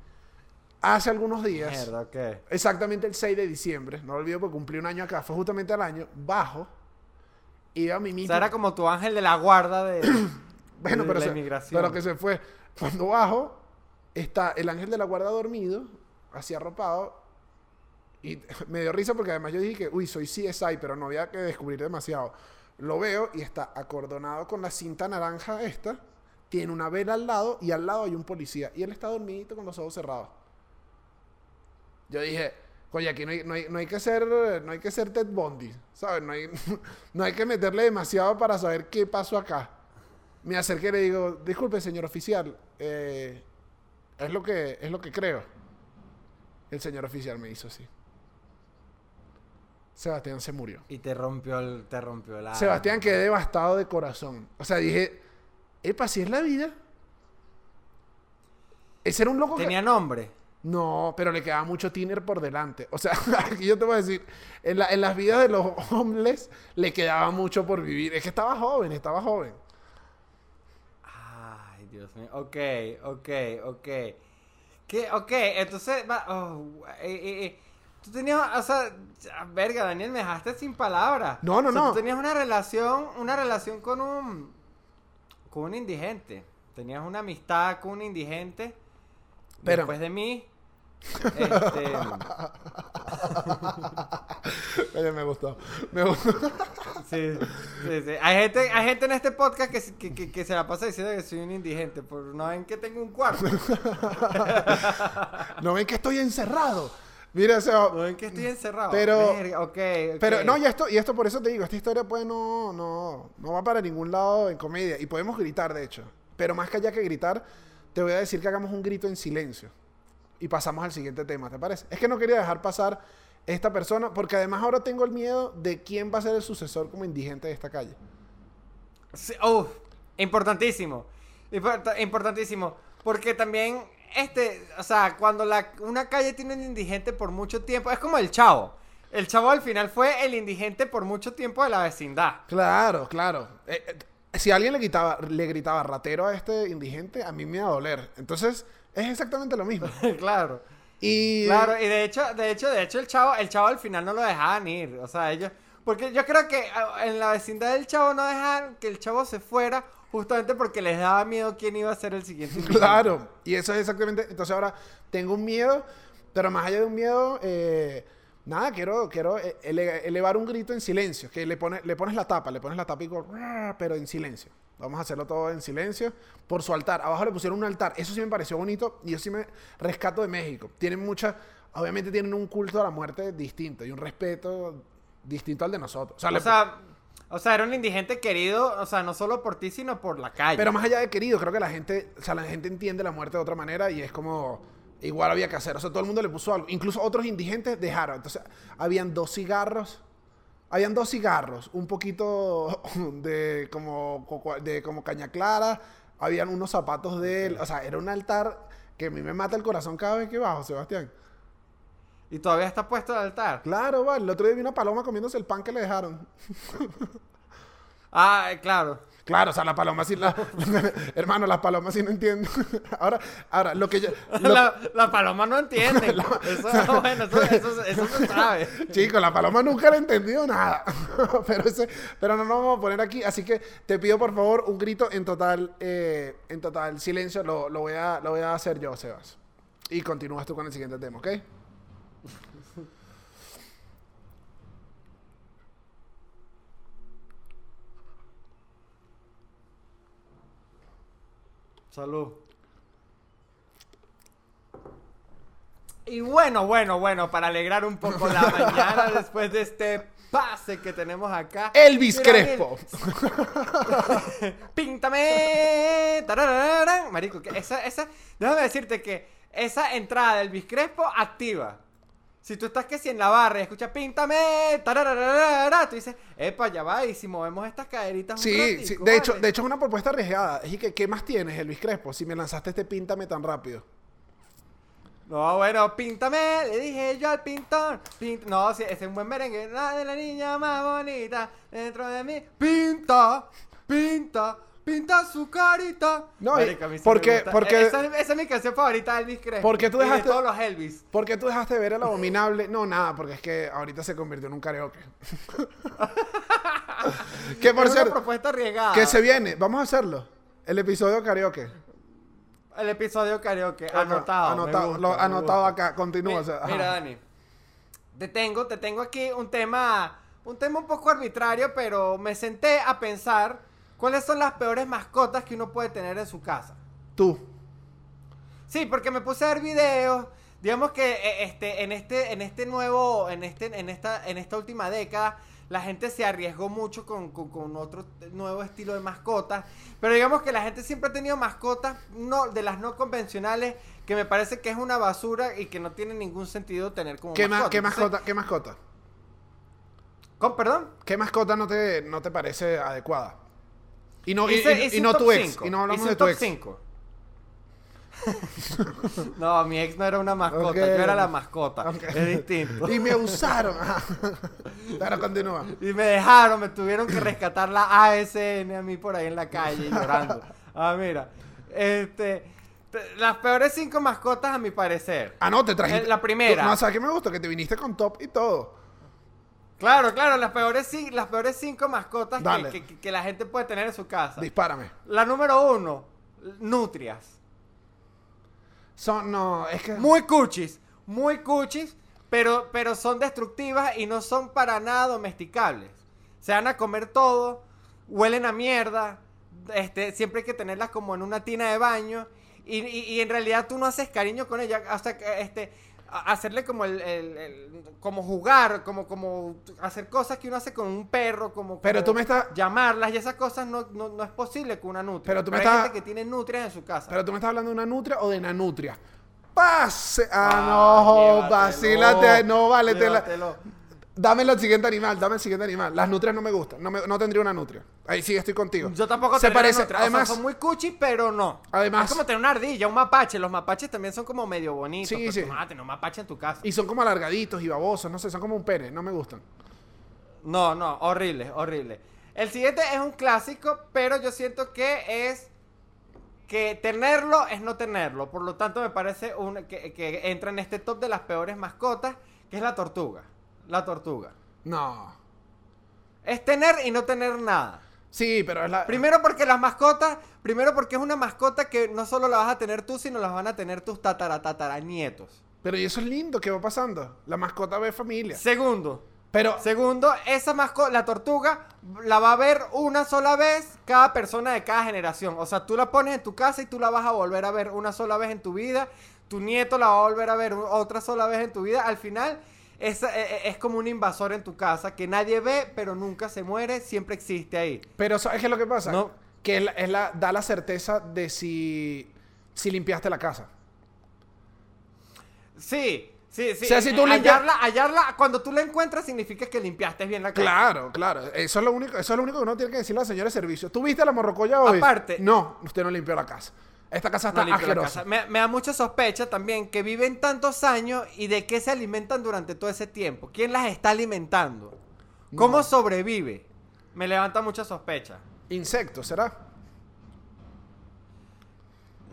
Hace algunos días. Mierda, ok. Exactamente el 6 de diciembre, no lo olvido porque cumplí un año acá, fue justamente al año, bajo, iba a mi O mismo... sea, era como tu ángel de la guarda de, *coughs* bueno, de pero, la se- inmigración. pero que se fue. Cuando bajo, está el ángel de la guarda dormido, así arropado, y *laughs* me dio risa porque además yo dije que, uy, soy CSI, pero no había que descubrir demasiado. Lo veo y está acordonado con la cinta naranja esta, tiene una vela al lado y al lado hay un policía, y él está dormidito con los ojos cerrados. Yo dije, oye, aquí no hay, no hay, no hay que ser, no hay que ser Ted Bundy, ¿sabes? No hay, *laughs* no hay que meterle demasiado para saber qué pasó acá. Me acerqué y le digo, disculpe, señor oficial, eh, es lo que, es lo que creo. El señor oficial me hizo así. Sebastián se murió. Y te rompió el, te rompió la. Sebastián quedé devastado de corazón. O sea, dije, epa, si es la vida. Ese era un loco que... Tenía nombre. No, pero le quedaba mucho tiner por delante. O sea, *laughs* aquí yo te voy a decir, en, la- en las vidas de los homeless le quedaba mucho por vivir. Es que estaba joven, estaba joven. Ay, Dios mío. Ok, ok, ok. ¿Qué? Ok, entonces, oh, eh, eh, eh, tú tenías, o sea, verga, Daniel, me dejaste sin palabras. No, no, O sea, no. Tú tenías una relación, una relación con un, con un indigente. Tenías una amistad con un indigente. Pero- Después de mí, este, *laughs* Oye, me gustó. Me gustó. *laughs* sí, sí, sí. Hay gente, hay gente en este podcast que, se- que, que- que se la pasa diciendo que soy un indigente, por no ven que tengo un cuarto. *laughs* ¿No ven que estoy encerrado? Mira, o sea, No ven que estoy encerrado. Pero- Verga, ok, ok. Pero no, y esto, y esto por eso te digo, esta historia pues no, no, no va para ningún lado en comedia. Y podemos gritar, de hecho. Pero más que allá que gritar, te voy a decir que hagamos un grito en silencio. Y pasamos al siguiente tema, ¿te parece? Es que no quería dejar pasar esta persona, porque además ahora tengo el miedo de quién va a ser el sucesor como indigente de esta calle. Sí, uf, importantísimo. Import- importantísimo. Porque también, este, o sea, cuando la, una calle tiene un indigente por mucho tiempo, es como el chavo. El chavo al final fue el indigente por mucho tiempo de la vecindad. Claro, claro. Eh, eh, si alguien le gritaba, le gritaba ratero a este indigente, a mí me iba a doler. Entonces, es exactamente lo mismo. *laughs* claro. Y Claro, y de hecho, de hecho, de hecho, el chavo, el chavo al final no lo dejaban ir. O sea, ellos. Porque yo creo que ah, en la vecindad del chavo no dejaban que el chavo se fuera justamente porque les daba miedo quién iba a ser el siguiente. *laughs* Claro, y eso es exactamente. Entonces ahora tengo un miedo, pero más allá de un miedo, eh, nada, quiero, quiero eh, ele- elevar un grito en silencio. Que le, pone, le pones la tapa, le pones la tapa y digo, pero en silencio. Vamos a hacerlo todo en silencio. Por su altar. Abajo le pusieron un altar. Eso sí me pareció bonito y yo sí me rescato de México. Tienen mucha. Obviamente tienen un culto a la muerte distinto y un respeto distinto al de nosotros. O sea, O le- sea, o sea, era un indigente querido, o sea, no solo por ti, sino por la calle. Pero más allá de querido, creo que la gente, o sea, la gente entiende la muerte de otra manera y es como igual había que hacer. O sea, todo el mundo le puso algo. Incluso otros indigentes dejaron. Entonces, habían dos cigarros. Habían dos cigarros, un poquito *laughs* de como, de como caña clara. Habían unos zapatos de él. O sea, era un altar que a mí me mata el corazón cada vez que bajo, Sebastián. Y todavía está puesto el altar. Claro, vale. El otro día vi una paloma comiéndose el pan que le dejaron. *laughs* Ah, eh, claro. Claro, o sea, la paloma sí la... *laughs* *laughs* Hermano, las palomas sí no entiendo. *laughs* ahora, ahora, lo que yo... lo- La, la paloma no entiende. Eso, bueno, eso, eso, eso se sabe. Chico, la paloma nunca le ha entendido nada. pero, ese, pero no nos vamos a poner aquí. Así que te pido por favor un grito en total, eh, en total silencio. Lo, lo voy a, lo voy a hacer yo, Sebas. Y continúas tú con el siguiente tema, ¿ok? Salud. Y bueno, bueno, bueno, para alegrar un poco la *laughs* mañana después de este pase que tenemos acá. Elvis Crespo. *laughs* Píntame. Marico, que esa, esa, déjame decirte que esa entrada del Elvis Crespo activa. Si tú estás que si en la barra y escuchas píntame, tú dices, epa, ya va, y si movemos estas caderitas un Sí, ratico, sí. De hecho, vale". de hecho es una propuesta arriesgada. Es que, ¿qué más tienes, Luis Crespo? Si me lanzaste este píntame tan rápido. No, bueno, píntame, le dije yo al pintor. Pint- no, ese es un buen merengue. La de la niña más bonita dentro de mí. Pinta, pinta, pinta su carita. No, y- Marico, a mí sí me porque- gusta. porque- Esa, es- esa es mi canción favorita de Elvis Crespo. Porque tú Y de dejaste- todos los Elvis. ¿Por qué tú dejaste de ver el abominable? No, nada, porque es que ahorita se convirtió en un karaoke. *laughs* que por es una propuesta arriesgada. que se viene, vamos a hacerlo. El episodio karaoke. El episodio karaoke. Anotado. Anotado, gusta, lo- me anotado acá, continúa. Mi- o sea, ajá. mira, Dani. Te tengo, te tengo aquí un tema, un tema un poco arbitrario, pero me senté a pensar cuáles son las peores mascotas que uno puede tener en su casa. Tú. Sí, porque me puse a ver videos. Digamos que eh, este, en este, en este nuevo, en este, en esta, en esta última década, la gente se arriesgó mucho con, con- con otro nuevo estilo de mascotas. Pero digamos que la gente siempre ha tenido mascotas no, de las no convencionales que me parece que es una basura y que no tiene ningún sentido tener como ¿Qué, ma- mascota. qué Entonces, mascota? ¿Qué mascota? ¿con- perdón? ¿Qué mascota no te, no te parece adecuada? Y no, y- Hice- y, no tu ex. cinco. Y no hablamos de tu top ex. cinco. *laughs* No, mi ex no era una mascota, yo era la mascota. Es distinto. Y me usaron. *laughs* Pero continúa. Y me dejaron, me tuvieron que rescatar la ASN a mí por ahí en la calle llorando. *laughs* Ah, mira. Este. te- Las peores cinco mascotas, a mi parecer. Ah, no, te trajiste. Eh, la primera. No, ¿sabes qué me gustó? Que te viniste con top y todo. Claro, claro, las peores, las peores cinco mascotas que, la gente puede tener en su casa. Dispárame. La número uno, nutrias. Son, no, es que. Muy cuchis, muy cuchis, pero, pero son destructivas y no son para nada domesticables. Se van a comer todo, huelen a mierda, este, siempre hay que tenerlas como en una tina de baño y, y- y en realidad tú no haces cariño con ella, hasta que este, hacerle como el, el- el- como jugar, como, como hacer cosas que uno hace con un perro, como, Pero como tú me estás- llamarlas y esas cosas no, no, no es posible con una nutria. Pero tú me hay estás- gente que tiene nutrias en su casa. Pero tú me estás hablando de una nutria o de nanutria. Pase. Ah, Ah, no, llévatelo. vacílate. No, vale. te la- Llévatelo. Dame el siguiente animal, dame el siguiente animal. Las nutrias no me gustan. No, me- no tendría una nutria. Ahí sí estoy contigo. Yo tampoco Se parece. nutria. O sea, Además, son muy cuchi, pero no. Además- Es como tener una ardilla, un mapache. Los mapaches también son como medio bonitos. Sí, pero sí. tú no vas a tener un mapache en tu casa. y son como alargaditos y babosos. No sé, son como un pene. No me gustan. No, no, horrible, horrible. El siguiente es un clásico, pero yo siento que es que tenerlo es no tenerlo. Por lo tanto, me parece un, que, que entra en este top de las peores mascotas, que es la tortuga. La tortuga. No. Es tener y no tener nada. Sí, pero es la. Primero porque las mascotas, primero porque es una mascota que no solo la vas a tener tú, sino las van a tener tus tatara, tatara nietos. Pero y eso es lindo, ¿qué va pasando? La mascota ve familia. Segundo, Pero. segundo, esa mascota, la tortuga, la va a ver una sola vez cada persona de cada generación. O sea, tú la pones en tu casa y tú la vas a volver a ver una sola vez en tu vida. Tu nieto la va a volver a ver otra sola vez en tu vida. Al final, es, eh, eh, es como un invasor en tu casa que nadie ve, pero nunca se muere, siempre existe ahí. Pero ¿sabes qué es lo que pasa? No. Que es la, es la- da la certeza de si, si limpiaste la casa. Sí, sí, sí. O sea, si tú limpias- hallarla, hallarla, cuando tú la encuentras significa que limpiaste bien la casa. Claro, claro. Eso es lo único, eso es lo único que uno tiene que decirle al señor de servicio. ¿Tú viste la morrocoya hoy? Aparte- No, usted no limpió la casa. Esta casa No está la asquerosa. casa. Me, me da mucha sospecha también que viven tantos años y de qué se alimentan durante todo ese tiempo. ¿Quién las está alimentando? ¿Cómo No. sobrevive? Me levanta mucha sospecha. Insectos, ¿será?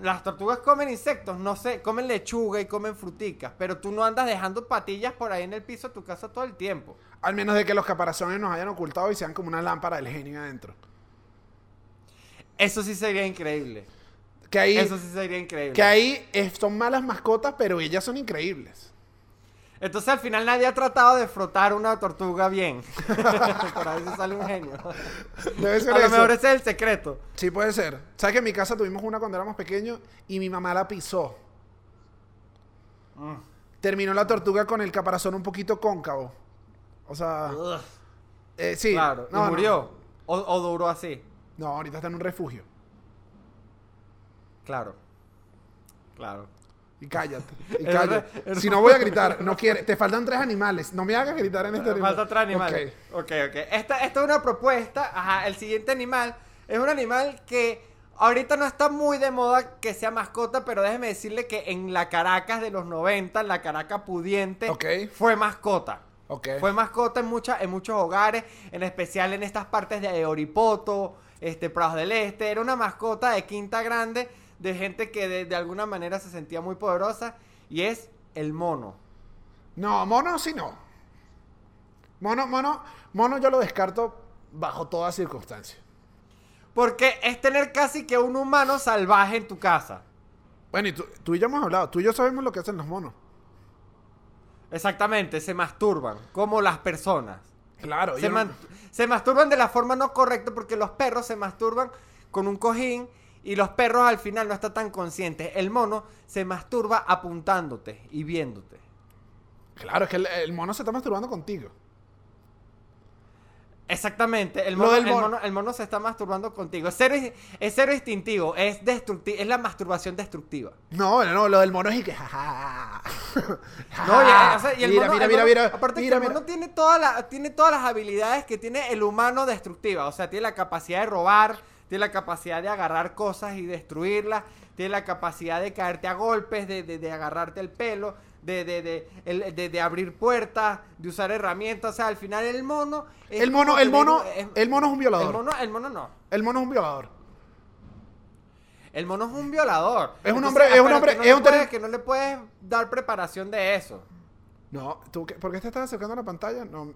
Las tortugas comen insectos, no sé, comen lechuga y comen fruticas, pero tú no andas dejando patillas por ahí en el piso de tu casa todo el tiempo. Al menos de que los caparazones nos hayan ocultado y sean como una lámpara del genio adentro. Eso sí sería increíble. Que ahí, Eso sí sería increíble. que ahí eh, son malas mascotas, pero ellas son increíbles. Entonces al final nadie ha tratado de frotar una tortuga bien. *laughs* Por ahí se sale un genio. Debe ser A lo eso. mejor ese es el secreto. Sí, puede ser. ¿Sabes que en mi casa tuvimos una cuando éramos pequeños y mi mamá la pisó? Mm. Terminó la tortuga con el caparazón un poquito cóncavo. O sea, eh, sí. Claro, No, y no. murió. O, o duró así. No, ahorita está en un refugio. Claro. Claro. Y cállate. Y *laughs* cállate. Si no voy a gritar, no quiere. Te faltan tres animales. No me hagas gritar en este Me falta otro animal. Ok. Ok, ok. Esta, esta es una propuesta. Ajá, el siguiente animal es un animal que ahorita no está muy de moda que sea mascota, pero déjeme decirle que en la Caracas de los 90, la Caracas pudiente, fue mascota. Ok. Fue mascota en, muchas en muchos hogares, en especial en estas partes de Oripoto, este, Prados del Este. Era una mascota de quinta grande, de gente que de, de alguna manera se sentía muy poderosa, y es el mono. No, mono sí no. Mono, mono, mono yo lo descarto bajo toda circunstancia. Porque es tener casi que un humano salvaje en tu casa. Bueno, y tú, tú y yo hemos hablado. Tú y yo sabemos lo que hacen los monos. Exactamente, se masturban, como las personas. Claro. Se, yo man- se masturban de la forma no correcta porque los perros se masturban con un cojín y los perros al final no están tan conscientes. El mono se masturba apuntándote y viéndote. Claro, es que el, el mono se está masturbando contigo. Exactamente, el mono, el mon- mono- el mono se está masturbando contigo. Es cero, es cero instintivo, es destructivo, es la masturbación destructiva. No, no, lo del mono es que. *laughs* No, y, eh, o sea, y el mira, mono, mira, el mira, mira. Aparte mira, que el mira. mono tiene, toda la, tiene todas las habilidades que tiene el humano destructiva. O sea, tiene la capacidad de robar, tiene la capacidad de agarrar cosas y destruirlas, tiene la capacidad de caerte a golpes, de, de- de agarrarte el pelo, de, de, de, abrir puertas, de usar herramientas. O sea, al final el mono... es El mono, el mono, es- el mono es un violador. el mono, el mono no. El mono es un violador. El mono es un violador. Es un Entonces, hombre- es un hombre- que no es un puedes- que no le puedes dar preparación de eso. No, ¿tú qué? ¿por qué te estás acercando a la pantalla? No.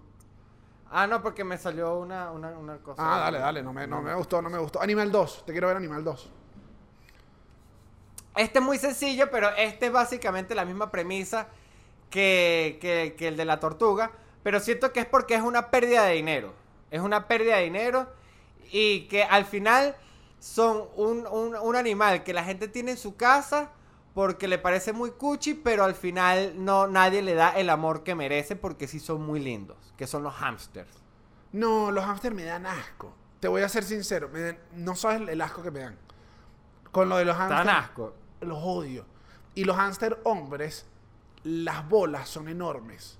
Ah, no, porque me salió una, una, una cosa. Ah, dale, dale, no me, no me gustó, no me gustó. Animal 2, te quiero ver Animal 2. Este es muy sencillo, pero este es básicamente la misma premisa que, que- que el de la tortuga. Pero siento que es porque es una pérdida de dinero. Es una pérdida de dinero y que al final son un, un- un animal que la gente tiene en su casa porque le parece muy cuchi, pero al final no nadie le da el amor que merece porque sí son muy lindos, que son los hamsters. No, los hamsters me dan asco. Te voy a ser sincero, me dan- no sabes el asco que me dan. Con lo de los hamsters. Tan asco. Los odio. Y los hamsters hombres, las bolas son enormes.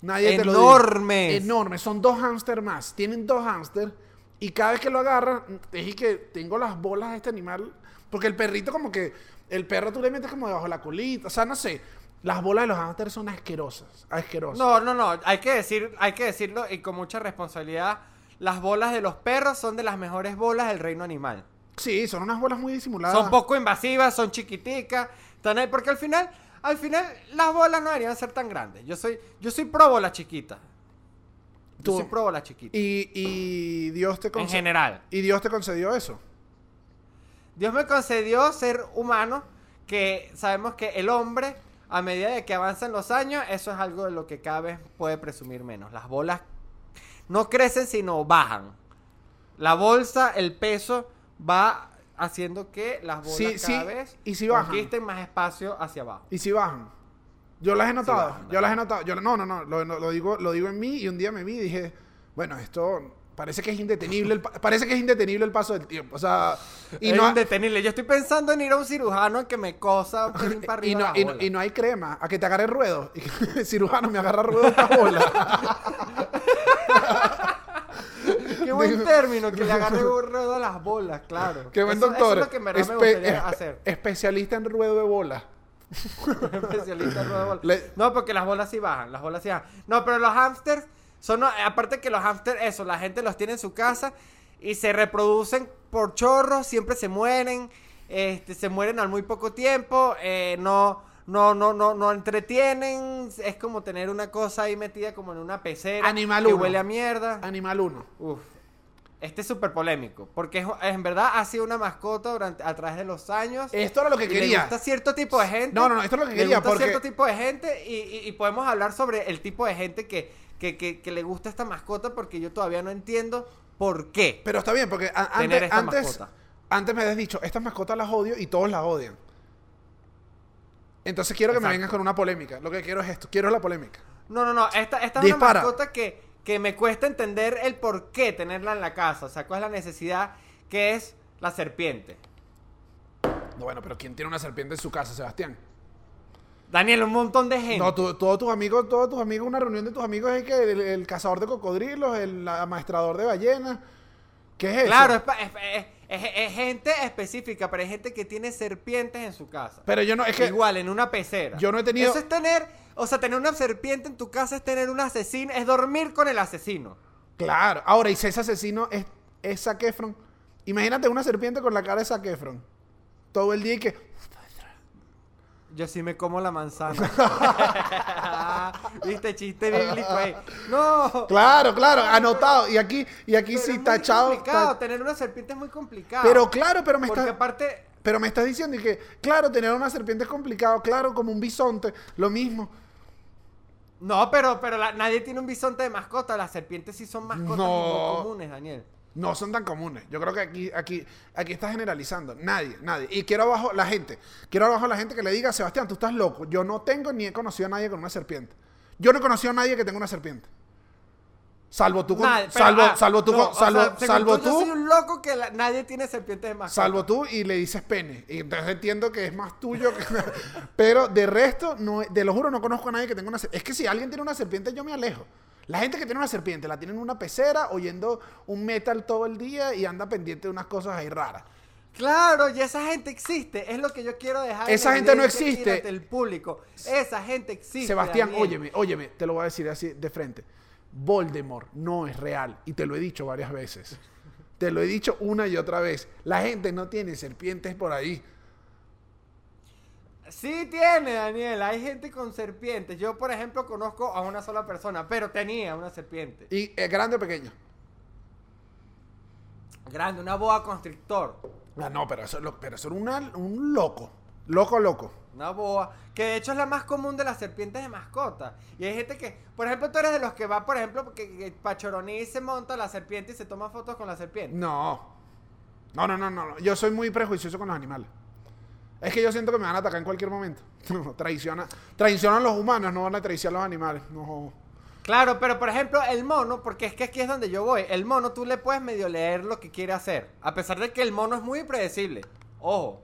Nadie te lo dice. Enormes. Enormes. Son dos hamsters más. Tienen dos hamsters. Y cada vez que lo agarran, dije que tengo las bolas de este animal. Porque el perrito, como que. El perro tú le metes como debajo de la colita. O sea, no sé. Las bolas de los hamsters son asquerosas. Asquerosas. No, no, no, hay que decir, hay que decirlo y con mucha responsabilidad. Las bolas de los perros son de las mejores bolas del reino animal. Sí, son unas bolas muy disimuladas. Son poco invasivas, son chiquiticas, están ahí porque al final, al final las bolas no deberían ser tan grandes. Yo soy, yo soy pro bola chiquita. Yo Tú- soy pro bola chiquita. Y, y Dios te En concedió. general. Y Dios te concedió eso. Dios me concedió ser humano, que sabemos que el hombre, a medida de que avanzan los años, eso es algo de lo que cada vez puede presumir menos. Las bolas no crecen, sino bajan. La bolsa, el peso, va haciendo que las bolas Sí, cada sí, vez y si bajan. conquisten más espacio hacia abajo. Y si bajan. Yo las he notado. bajan, yo las he notado. Yo, no, no, no. Lo, lo digo, lo digo en mí y un día me vi y dije, bueno, esto parece que es indetenible. El, pa- parece que es indetenible el paso del tiempo. O sea, y es no, indetenible. Yo estoy pensando en ir a un cirujano que me cosa *laughs* un y, no, y, no, bolas. y no hay crema. A que te agarre ruedo. Y *laughs* que el cirujano me agarra ruedo esta bola. *laughs* Qué buen término, que le agarre un ruedo a las bolas, claro. Qué buen Eso- doctor. Eso es lo que en verdad me Espe- gustaría es- hacer. Especialista en ruedo de bola. especialista en ruedo de bolas. Le- No, porque las bolas sí bajan, las bolas sí bajan. No, pero los hamsters son, aparte que los hamsters, eso, la gente los tiene en su casa y se reproducen por chorros, siempre se mueren, este, se mueren al muy poco tiempo, eh, no, no, no, no, no entretienen, es como tener una cosa ahí metida como en una pecera Animal que uno. huele a mierda. Animal 1. Uf. Este es súper polémico, porque es- en verdad ha sido una mascota durante, a través de los años. Esto era lo que y Le quería. gusta cierto tipo de gente. No, no, no, esto es lo que Le quería, gusta porque- cierto tipo de gente y, y- y podemos hablar sobre el tipo de gente que, que, que- que le gusta esta mascota porque yo todavía no entiendo por qué. Pero está bien, porque a- Tener antes, esta antes, mascota. antes me habías dicho, estas mascotas las odio y todos las odian. Entonces quiero que me Exacto. vengas con una polémica. Lo que quiero es esto. Quiero la polémica. No, no, no. Esta, esta es Dispara. una mascota que, que me cuesta entender el por qué tenerla en la casa. O sea, cuál es la necesidad que es la serpiente. No, bueno, pero ¿quién tiene una serpiente en su casa, Sebastián? Daniel, un montón de gente. No, tú- todos tus amigos, todos tus amigos, una reunión de tus amigos es que el, el cazador de cocodrilos, el amaestrador de ballenas. ¿Qué es eso? Claro, es, es- es- es- es gente específica, pero hay gente que tiene serpientes en su casa. Pero yo no, es que. Igual, en una pecera. yo no he tenido- Eso es tener, o sea, tener una serpiente en tu casa es tener un asesino, es dormir con el asesino. Claro. Ahora, y si ese asesino es, es Zac Efron. Imagínate una serpiente con la cara de Zac Efron. Todo el día y que. Yo sí me como la manzana. *laughs* *laughs* Viste, chiste bíblico ahí. No. Claro, claro, anotado. Y aquí, y aquí Pero sí es muy tachado. complicado, ta- tener una serpiente es muy complicado. Pero claro, pero me Porque estás. aparte, Pero me estás diciendo y que, claro, tener una serpiente es complicado, claro, como un bisonte, lo mismo. no, pero, pero la- nadie tiene un bisonte de mascota. Las serpientes sí son mascotas No. muy comunes, Daniel. No son tan comunes. Yo creo que aquí, aquí, aquí está generalizando. Nadie, nadie. Y quiero abajo la gente. Quiero abajo la gente que le diga, Sebastián, tú estás loco. Yo no tengo ni he conocido a nadie con una serpiente. Yo no he conocido a nadie que tenga una serpiente. Salvo tú con, Nadie, pero, salvo, ah, salvo tú no, con- o sea, salvo, salvo tú, Yo soy un loco que la- nadie tiene serpientes de mascota. salvo tú y le dices pene. Y entonces entiendo que es más tuyo. que- *laughs* pero de resto, no, de lo juro, no conozco a nadie que tenga una serpiente. Es que si alguien tiene una serpiente, yo me alejo. La gente que tiene una serpiente la tiene en una pecera oyendo un metal todo el día y anda pendiente de unas cosas ahí raras. Claro, y esa gente existe. Es lo que yo quiero dejar. Esa gente no existe. el público. Esa gente existe. Sebastián, Daniel. óyeme, óyeme, te lo voy a decir así de frente. Voldemort no es real y te lo he dicho varias veces. Te lo he dicho una y otra vez. La gente no tiene serpientes por ahí. Sí tiene, Daniel. Hay gente con serpientes. Yo, por ejemplo, conozco a una sola persona, pero tenía una serpiente. ¿Y es grande o pequeño? Grande, una boa constrictor. Ah, no, pero eso, pero eso era una- un loco. Loco, loco. Una boa, que de hecho es la más común de las serpientes de mascota. Y hay gente que, por ejemplo, tú eres de los que va, por ejemplo, que, que Pachoroní se monta la serpiente y se toma fotos con la serpiente. No, no, no, no. no. Yo soy muy prejuicioso con los animales. Es que yo siento que me van a atacar en cualquier momento. *laughs* Traiciona, traicionan los humanos, no van a traicionar los animales. No. Claro, pero por ejemplo, el mono, porque es que aquí es donde yo voy. El mono tú le puedes medio leer lo que quiere hacer. A pesar de que el mono es muy impredecible. Ojo.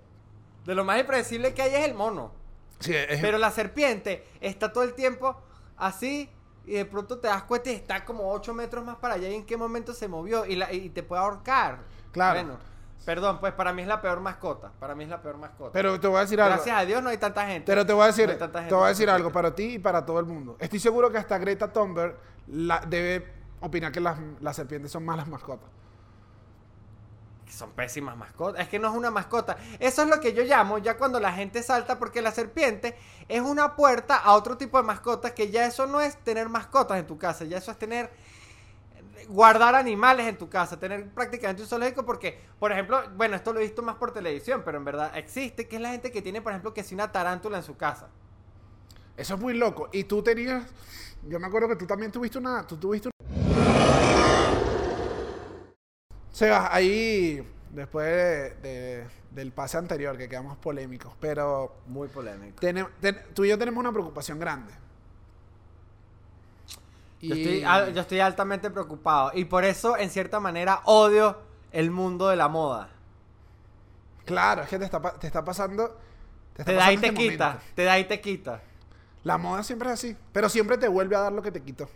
De lo más impredecible que hay es el mono. Sí, es- Pero la serpiente está todo el tiempo así y de pronto te das cuenta y está como 8 metros más para allá y en qué momento se movió y, la- y te puede ahorcar. Claro. Bueno, perdón, pues para mí es la peor mascota. Para mí es la peor mascota. pero te voy a decir algo. Gracias a Dios no hay tanta gente. Pero te voy a decir, No gente te voy a decir algo para ti y para todo el mundo. Estoy seguro que hasta Greta Thunberg la- debe opinar que las, las serpientes son malas mascotas. Son pésimas mascotas. Es que no es una mascota. Eso es lo que yo llamo ya cuando la gente salta porque la serpiente es una puerta a otro tipo de mascotas que ya eso no es tener mascotas en tu casa, ya eso es tener guardar animales en tu casa, tener prácticamente un zoológico porque, por ejemplo, bueno, esto lo he visto más por televisión, pero en verdad existe, que es la gente que tiene, por ejemplo, que si una tarántula en su casa. Eso es muy loco. Y tú tenías, yo me acuerdo que tú también tuviste una, tú tuviste una... Sebas, ahí, después de- de- del pase anterior, que quedamos polémicos, pero Muy polémico. tene- ten- tú y yo tenemos una preocupación grande. Yo, estoy, al- yo estoy altamente preocupado y por eso, en cierta manera, odio el mundo de la moda. Claro, es que te está, te está pasando... Te, está Te da y te este quita, momento. te da y te quita. La moda siempre es así, pero siempre te vuelve a dar lo que te quitó.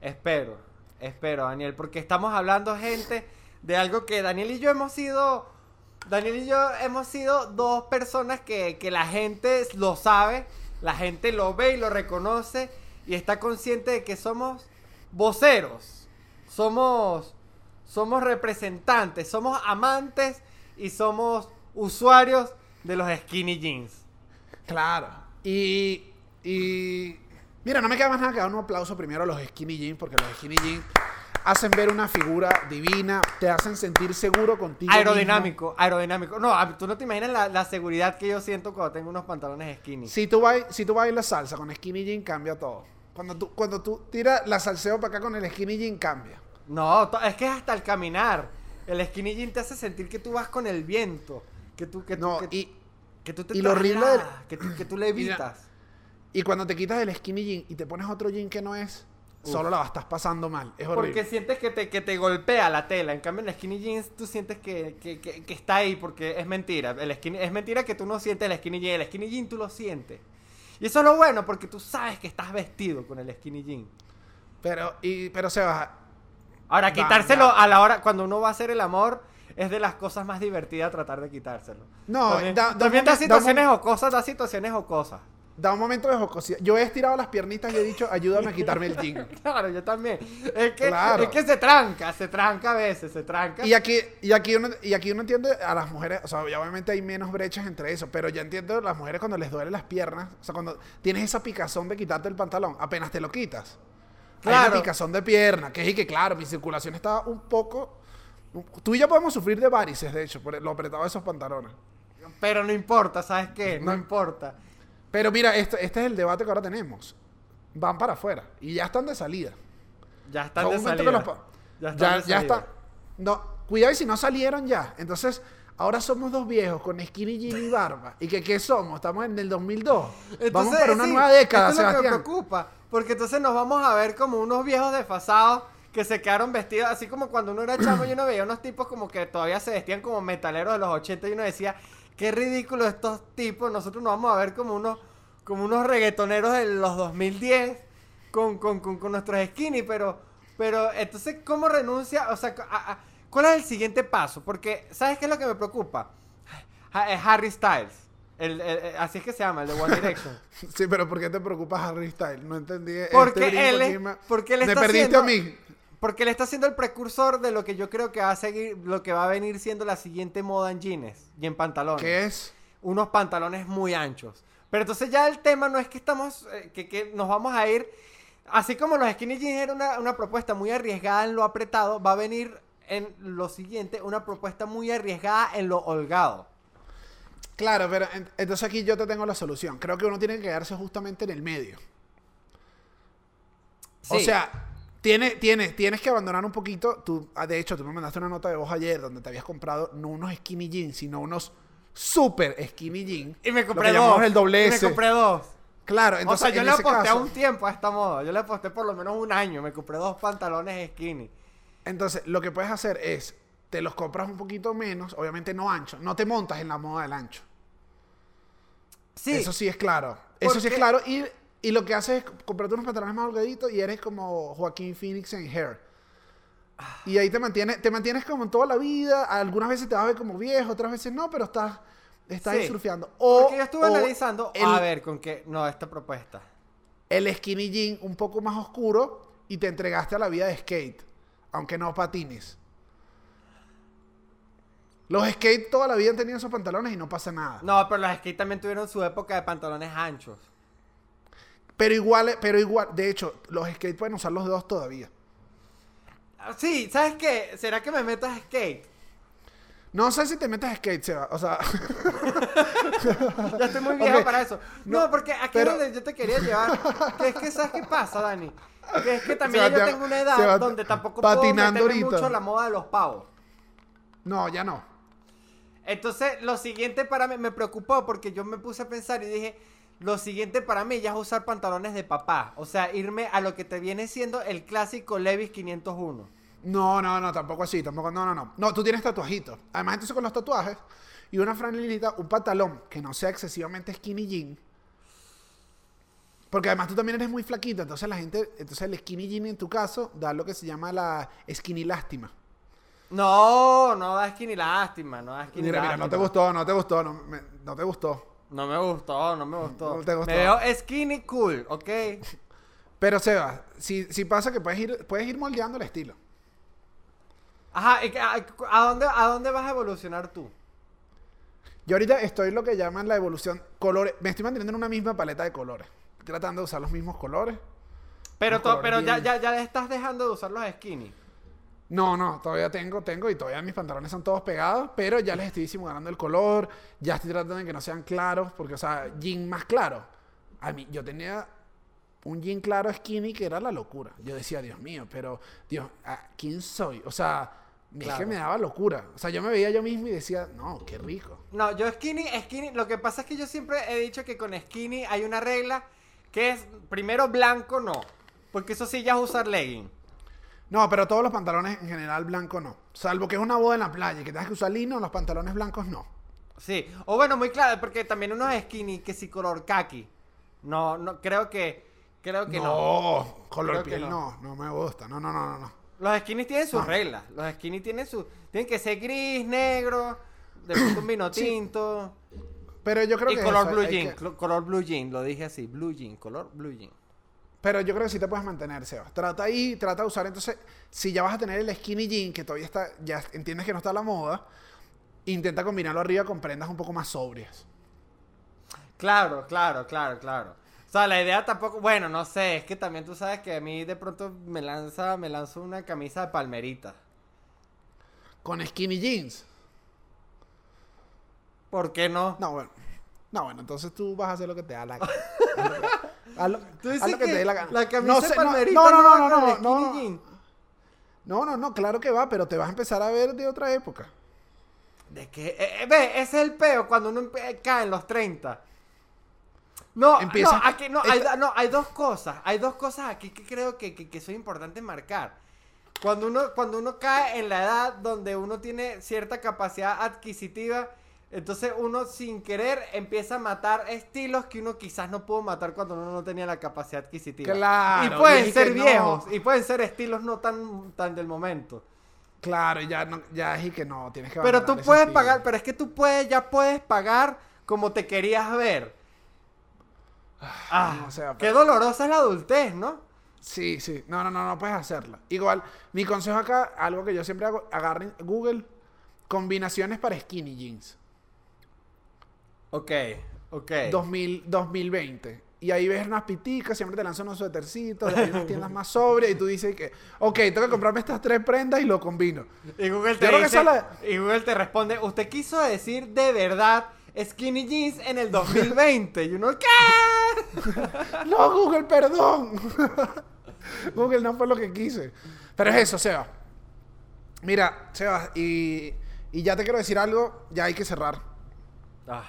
Espero, espero, Daniel, porque estamos hablando, gente, de algo que Daniel y yo hemos sido. Daniel y yo hemos sido dos personas que, que la gente lo sabe, la gente lo ve y lo reconoce y está consciente de que somos voceros, somos, somos representantes, somos amantes y somos usuarios de los skinny jeans. Claro. Y, y mira, no me queda más nada que dar un aplauso primero a los skinny jeans, porque los skinny jeans hacen ver una figura divina, te hacen sentir seguro contigo. mismo. Aerodinámico, aerodinámico. No, tú no te imaginas la, la seguridad que yo siento cuando tengo unos pantalones skinny. Si tú, bailas, si tú bailas salsa con skinny jean, cambia todo. Cuando tú, cuando tú tiras la salseo para acá con el skinny jean, cambia. No, es que es hasta el caminar. El skinny jean te hace sentir que tú vas con el viento. Que tú, que No, que, y, que tú te y lo horrible del- que tú, que tú le *clears throat* evitas. y cuando te quitas el skinny jean y te pones otro jean que no es, Uf. solo la estás pasando mal. Es horrible. Porque sientes que te, que te golpea la tela. En cambio, en el skinny jeans tú sientes que, que- que- que está ahí porque es mentira. El skinny, es mentira que tú no sientes el skinny jean. El skinny jean tú lo sientes. Y eso es lo bueno porque tú sabes que estás vestido con el skinny jean. Pero, y, pero Sebas, Ahora, Va, quitárselo a la hora, cuando uno va a hacer el amor, es de las cosas más divertidas tratar de quitárselo. No, también, da- da también un da momen- da un situaciones o cosas, da situaciones o cosas. Da un momento de jocosidad. Yo he estirado las piernitas y he dicho, ayúdame a quitarme el jean. *laughs* Claro, yo también. Es que, Claro. es que se tranca, se tranca a veces, se tranca. Y aquí, y, aquí uno, y aquí uno entiende a las mujeres, o sea, obviamente hay menos brechas entre eso, pero ya entiendo a las mujeres cuando les duelen las piernas, o sea, cuando tienes esa picazón de quitarte el pantalón, apenas te lo quitas. Hay Claro. una picazón de pierna, que es y que, claro, mi circulación está un poco... Tú y yo podemos sufrir de varices, de hecho, por lo apretado de esos pantalones. Pero no importa, ¿sabes qué? No, No. importa. Pero mira, este, este es el debate que ahora tenemos. Van para afuera y ya están de salida. Ya están de salida. que los pa- Ya están ya, de ya salida. está. No, cuidado y si no salieron ya. Entonces, ahora somos dos viejos con skinny jean y barba. ¿Y que qué somos? Estamos en el 2002. Vamos Entonces, para una sí, nueva década, esto es lo que me preocupa. Porque entonces nos vamos a ver como unos viejos desfasados que se quedaron vestidos, así como cuando uno era chamo y uno veía unos tipos como que todavía se vestían como metaleros de los 80 y uno decía, qué ridículo estos tipos, nosotros nos vamos a ver como unos, como unos reggaetoneros de los 2010 con, con, con, con nuestros skinny, pero, pero entonces, ¿cómo renuncia? O sea, a- a- ¿cuál es el siguiente paso? Porque, ¿sabes qué es lo que me preocupa? Ha- Harry Styles. El, el- el- así es que se llama, el de One Direction. *laughs* Sí, pero ¿por qué te preocupas Harry Styles? No entendí. este Porque brinco él, porque él Me está perdiste haciendo, a mí. Porque él está siendo el precursor de lo que yo creo que va a seguir, lo que va a venir siendo la siguiente moda en jeans y en pantalones. ¿Qué es? unos pantalones muy anchos. Pero entonces ya el tema no es que estamos, eh, que, que nos vamos a ir, así como los skinny jeans era una, una propuesta muy arriesgada en lo apretado, va a venir en lo siguiente una propuesta muy arriesgada en lo holgado. Claro, pero en- entonces aquí yo te tengo la solución. Creo que uno tiene que quedarse justamente en el medio. O Sí. sea, tiene, tiene, tienes que abandonar un poquito. Tú, ah, de hecho, tú me mandaste una nota de voz ayer donde te habías comprado no unos skinny jeans, sino unos super skinny jeans. y me compré dos. el doble y me compré dos. Claro, o entonces sea, yo le aposté a un tiempo a esta moda. Yo le aposté por lo menos un año. Me compré dos pantalones skinny. Entonces, lo que puedes hacer es, te los compras un poquito menos, obviamente no ancho. No te montas en la moda del ancho. Sí. Eso sí es claro. Eso sí es claro. Y, y lo que haces es comprarte unos pantalones más holgaditos y eres como Joaquín Phoenix en Hair. Y ahí te mantienes, te mantienes como en toda la vida. Algunas veces te vas a ver como viejo, otras veces no, pero estás, estás Sí. surfeando. O, Porque yo estuve analizando, el, a ver, con qué, no, esta propuesta. el skinny jean un poco más oscuro y te entregaste a la vida de skate, aunque no patines. Los skate toda la vida han tenido esos pantalones y no pasa nada. No, pero los skate también tuvieron su época de pantalones anchos. Pero igual, pero igual, de hecho, los skate pueden usar los dedos todavía. Ah, Sí, ¿sabes qué? ¿Será que me meto a skate? No sé si te metes a skate, Seba. O sea, *laughs* Ya estoy muy viejo para eso. No, no, porque aquí pero- es donde yo te quería llevar. Que es que, ¿sabes qué pasa, Dani? Que es que también yo tengo una edad Sebastián, donde tampoco patinando puedo meterme mucho la moda de los pavos. no, ya no. Entonces, lo siguiente para mí me preocupó porque yo me puse a pensar y dije, lo siguiente para mí ya es usar pantalones de papá. O sea, irme a lo que te viene siendo el clásico Levi's 501. No, no, no, tampoco así, tampoco, no, no, no. No, tú tienes tatuajitos. Además, entonces con los tatuajes y una franelita, un pantalón que no sea excesivamente skinny jean. Porque además tú también eres muy flaquito, entonces la gente, entonces el skinny jean en tu caso da lo que se llama la skinny lástima. No, no da skinny lástima, no da skinny Mira, mira, no te lástima. gustó, no te gustó, no, me- no te gustó. No me gustó, no me gustó. No te gustó. Me veo skinny cool, ¿ok? *laughs* Pero Seba, si, si pasa que puedes ir, puedes ir moldeando el estilo. Ajá, ¿y qué- a, dónde, ¿a dónde vas a evolucionar tú? Yo ahorita estoy lo que llaman la evolución colores. Me estoy manteniendo en una misma paleta de colores. Tratando de usar los mismos colores. Pero, to- colores pero ya, ya, ya estás dejando de usar los skinny. No, no, todavía tengo, tengo y todavía mis pantalones son todos pegados, pero ya les estoy disimulando el color, ya estoy tratando de que no sean claros, porque, o sea, jean más claro. A mí, yo tenía un jean claro skinny que era la locura. Yo decía, Dios mío, pero, Dios, ¿a ¿quién soy? O sea, es Claro. que me daba locura. O sea, yo me veía yo mismo y decía, no, qué rico. No, yo skinny, skinny, lo que pasa es que yo siempre he dicho que con skinny hay una regla que es primero blanco no, porque eso sí ya es usar legging. No, pero todos los pantalones en general blanco no. Salvo que es una boda en la playa y que tengas que usar lino, los pantalones blancos no. Sí, o bueno, muy claro, porque también unos skinny que sí color khaki. No, no, creo que, creo que no. no, color Creo piel no. no. no, me gusta. No, no, no, no, no. Los skinny tienen sus No. reglas, los skinny tienen su, tienen que ser gris, negro, de pronto un vino Sí. tinto. Pero yo creo y que color eso, blue jean, que- color blue jean, lo dije así, blue jean, color blue jean. Pero yo creo que sí te puedes mantener, Sebas. Trata ahí, trata de usar. Entonces, si ya vas a tener el skinny jean, que todavía está, ya entiendes que no está a la moda, intenta combinarlo arriba con prendas un poco más sobrias. Claro, claro, claro, claro. O sea, la idea tampoco, bueno, no sé, es que también tú sabes que a mí de pronto me lanza, me lanzo una camisa de palmerita. Con skinny jeans. ¿Por qué no? No, bueno. No, bueno, entonces tú vas a hacer lo que te da la *laughs* gana. Lo, Tú dices lo que, que te dé la gana. la camisa no sé, no, palmerita no, no, no, no, no, no, no, no, no, claro que va, pero te vas a empezar a ver de otra época. De que, eh, eh, ve, ese es el peo cuando uno empe- cae en los 30. No, Empieza- no, aquí, no, hay, no, hay dos cosas, hay dos cosas aquí que creo que, que, que son importantes marcar. Cuando uno, cuando uno cae en la edad donde uno tiene cierta capacidad adquisitiva, Entonces uno sin querer empieza a matar estilos que uno quizás no pudo matar cuando uno no tenía la capacidad adquisitiva. Claro, Y pueden ser no. viejos, y pueden ser estilos no tan, tan del momento. Claro, ya, no, ya es y que no, tienes que Pero tú puedes estilo. pagar, pero es que tú puedes, ya puedes pagar como te querías ver. Ah, no, o sea, qué dolorosa es la adultez, ¿no? Sí, sí. No, no, no, no puedes hacerla. Igual, mi consejo acá, algo que yo siempre hago, agarren Google combinaciones para skinny jeans. Ok, ok. 2000, 2020. Y ahí ves unas piticas, siempre te lanzan unos suétercitos, hay unas tiendas más sobrias y tú dices que, ok, tengo que comprarme estas tres prendas y lo combino. Y Google te dice, la- y Google te responde, usted quiso decir de verdad skinny jeans en el 2020. Y uno, ¿qué? *laughs* No, Google, perdón. *laughs* Google no fue lo que quise. Pero es eso, Seba. Mira, Seba, y, y ya te quiero decir algo, ya hay que cerrar. Ah,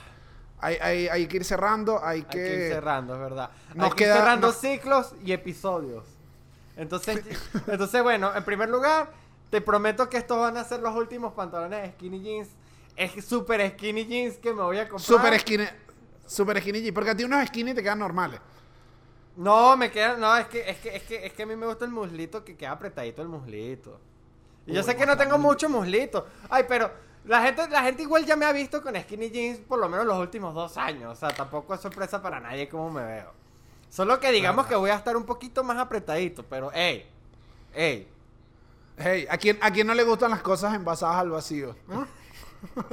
Hay, hay- hay que ir cerrando, hay hay que... que ir cerrando, es verdad. Nos hay que ir cerrando ciclos y episodios. Entonces, *laughs* entonces, bueno, en primer lugar, te prometo que estos van a ser los últimos pantalones de skinny jeans. Es super skinny jeans que me voy a comprar. Super skinny, super skinny jeans, porque a ti unos skinny te quedan normales. No, me queda, no, es que, es que, es que, es que a mí me gusta el muslito que queda apretadito el muslito. Y yo sé que no tengo mucho muslito. Ay, pero la gente, la gente igual ya me ha visto con skinny jeans por lo menos los últimos dos años. O sea, tampoco es sorpresa para nadie cómo me veo. Solo que digamos Ajá. que voy a estar un poquito más apretadito, pero ey, ey. Hey, ¿a quién, ¿a quién no le gustan las cosas envasadas al vacío? ¿no? *laughs*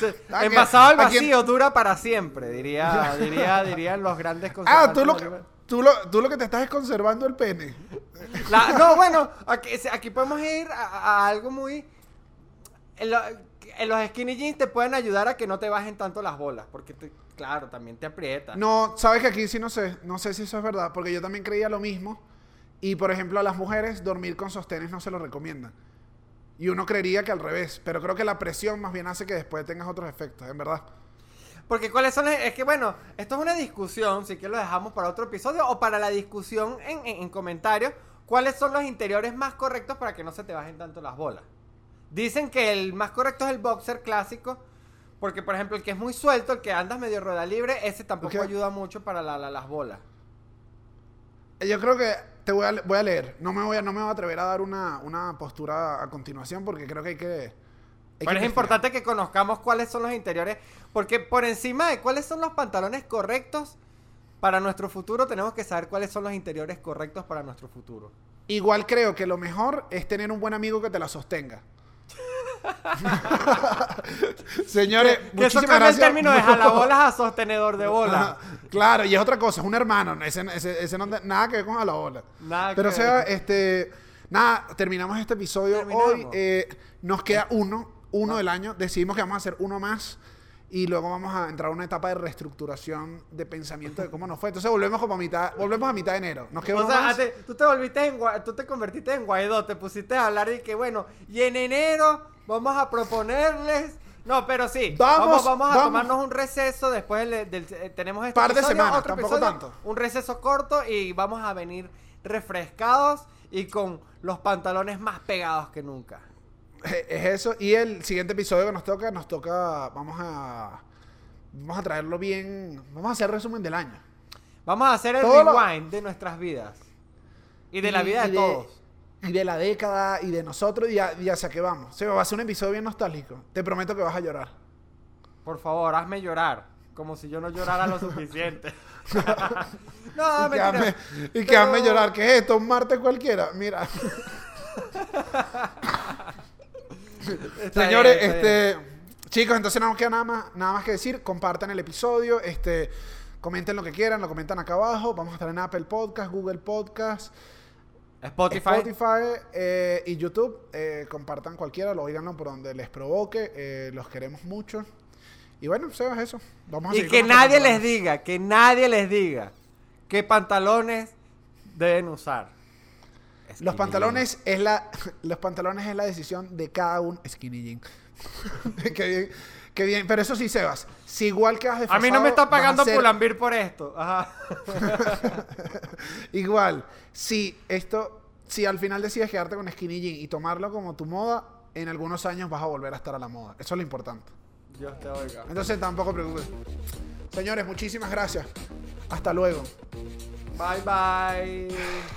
Se- ¿A quién- Envasado al quién- vacío dura para siempre, diría, *laughs* diría, dirían los grandes Ah, conservantes tú lo, que, tú, lo, tú lo que te estás es conservando el pene. La- no, bueno, aquí, aquí podemos ir a, a algo muy... En, lo- en los skinny jeans te pueden ayudar a que no te bajen tanto las bolas, porque, te- claro, también te aprieta. No, sabes que aquí sí no sé, no sé si eso es verdad, porque yo también creía lo mismo. Y por ejemplo, a las mujeres dormir con sostenes no se lo recomiendan. Y uno creería que al revés, pero creo que la presión más bien hace que después tengas otros efectos, en verdad. Porque cuáles son... Es que, bueno, esto es una discusión, si que lo dejamos para otro episodio, o para la discusión en, en- en comentarios, cuáles son los interiores más correctos para que no se te bajen tanto las bolas. Dicen que el más correcto es el boxer clásico, porque, por ejemplo, el que es muy suelto, el que andas medio rueda libre, ese tampoco ayuda mucho para la- la- las bolas. Yo creo que te voy a, le- voy a leer. No me voy a, no me voy a atrever a dar una, una postura a continuación porque creo que hay que. hay que Pero es investigar. importante que conozcamos cuáles son los interiores, porque por encima de cuáles son los pantalones correctos para nuestro futuro, tenemos que saber cuáles son los interiores correctos para nuestro futuro. Igual creo que lo mejor es tener un buen amigo que te la sostenga. *laughs* Señores, que eso muchísimas cambia el gracias. término de jalabolas a sostenedor de bola. Ajá, Claro, y es otra cosa, es un hermano. Ese, ese, ese no, nada que ver con a la bola. Nada Pero o que sea, ver. este. Nada, terminamos este episodio Terminamos. hoy. eh, nos queda uno, uno del año. Decidimos que vamos a hacer uno más. Y luego vamos a entrar a una etapa de reestructuración de pensamiento de cómo nos fue. Entonces volvemos como a mitad, volvemos a mitad de enero. Nos queda O sea, más. te- tú te volviste en tú te convertiste en Guaidó, te pusiste a hablar y que bueno, y en enero vamos a proponerles no, pero sí, Vamos, vamos, vamos a vamos. tomarnos un receso después del, del- eh, tenemos este Par de episodio, semanas, otro tampoco episodio, tanto. un receso corto y vamos a venir refrescados y con los pantalones más pegados que nunca. Eh, Es eso. Y el siguiente episodio que nos toca, nos toca. Vamos a. Vamos a traerlo bien. Vamos a hacer resumen del año. Vamos a hacer el Todo lo- rewind de nuestras vidas y de la vida de, todos. Y de la década y de nosotros y, a- y hacia qué vamos. Se va a ser un episodio bien nostálgico. Te prometo que vas a llorar. Por favor, hazme llorar. Como si yo no llorara lo suficiente. *laughs* no, y hazme, y que hazme llorar. ¿Qué es esto? Un martes cualquiera. Mira. *laughs* Señores, bien, este. Chicos, entonces no nos queda nada más, nada más que decir. Compartan el episodio. Este. Comenten lo que quieran, lo comentan acá abajo. Vamos a estar en Apple Podcast, Google Podcast, Spotify. Spotify eh, y YouTube. Eh, compartan cualquiera, lo oiganlo por donde les provoque. eh, los queremos mucho. Y bueno, Sebas, eso. Vamos a Y que nadie les diga, que nadie les diga qué pantalones deben usar. Los pantalones es la *laughs* los pantalones es la decisión de cada un skinny jean. *laughs* qué bien, qué bien. Pero eso sí, Sebas. Si igual quedas jeans. A mí no me está vas pagando ser- Pulambir por esto. Ajá. *laughs* Igual, si esto, si al final decides quedarte con skinny jean y tomarlo como tu moda, en algunos años vas a volver a estar a la moda. Eso es lo importante. Dios te oiga. Entonces tampoco preocupes. Señores, muchísimas gracias. Hasta luego. Bye bye.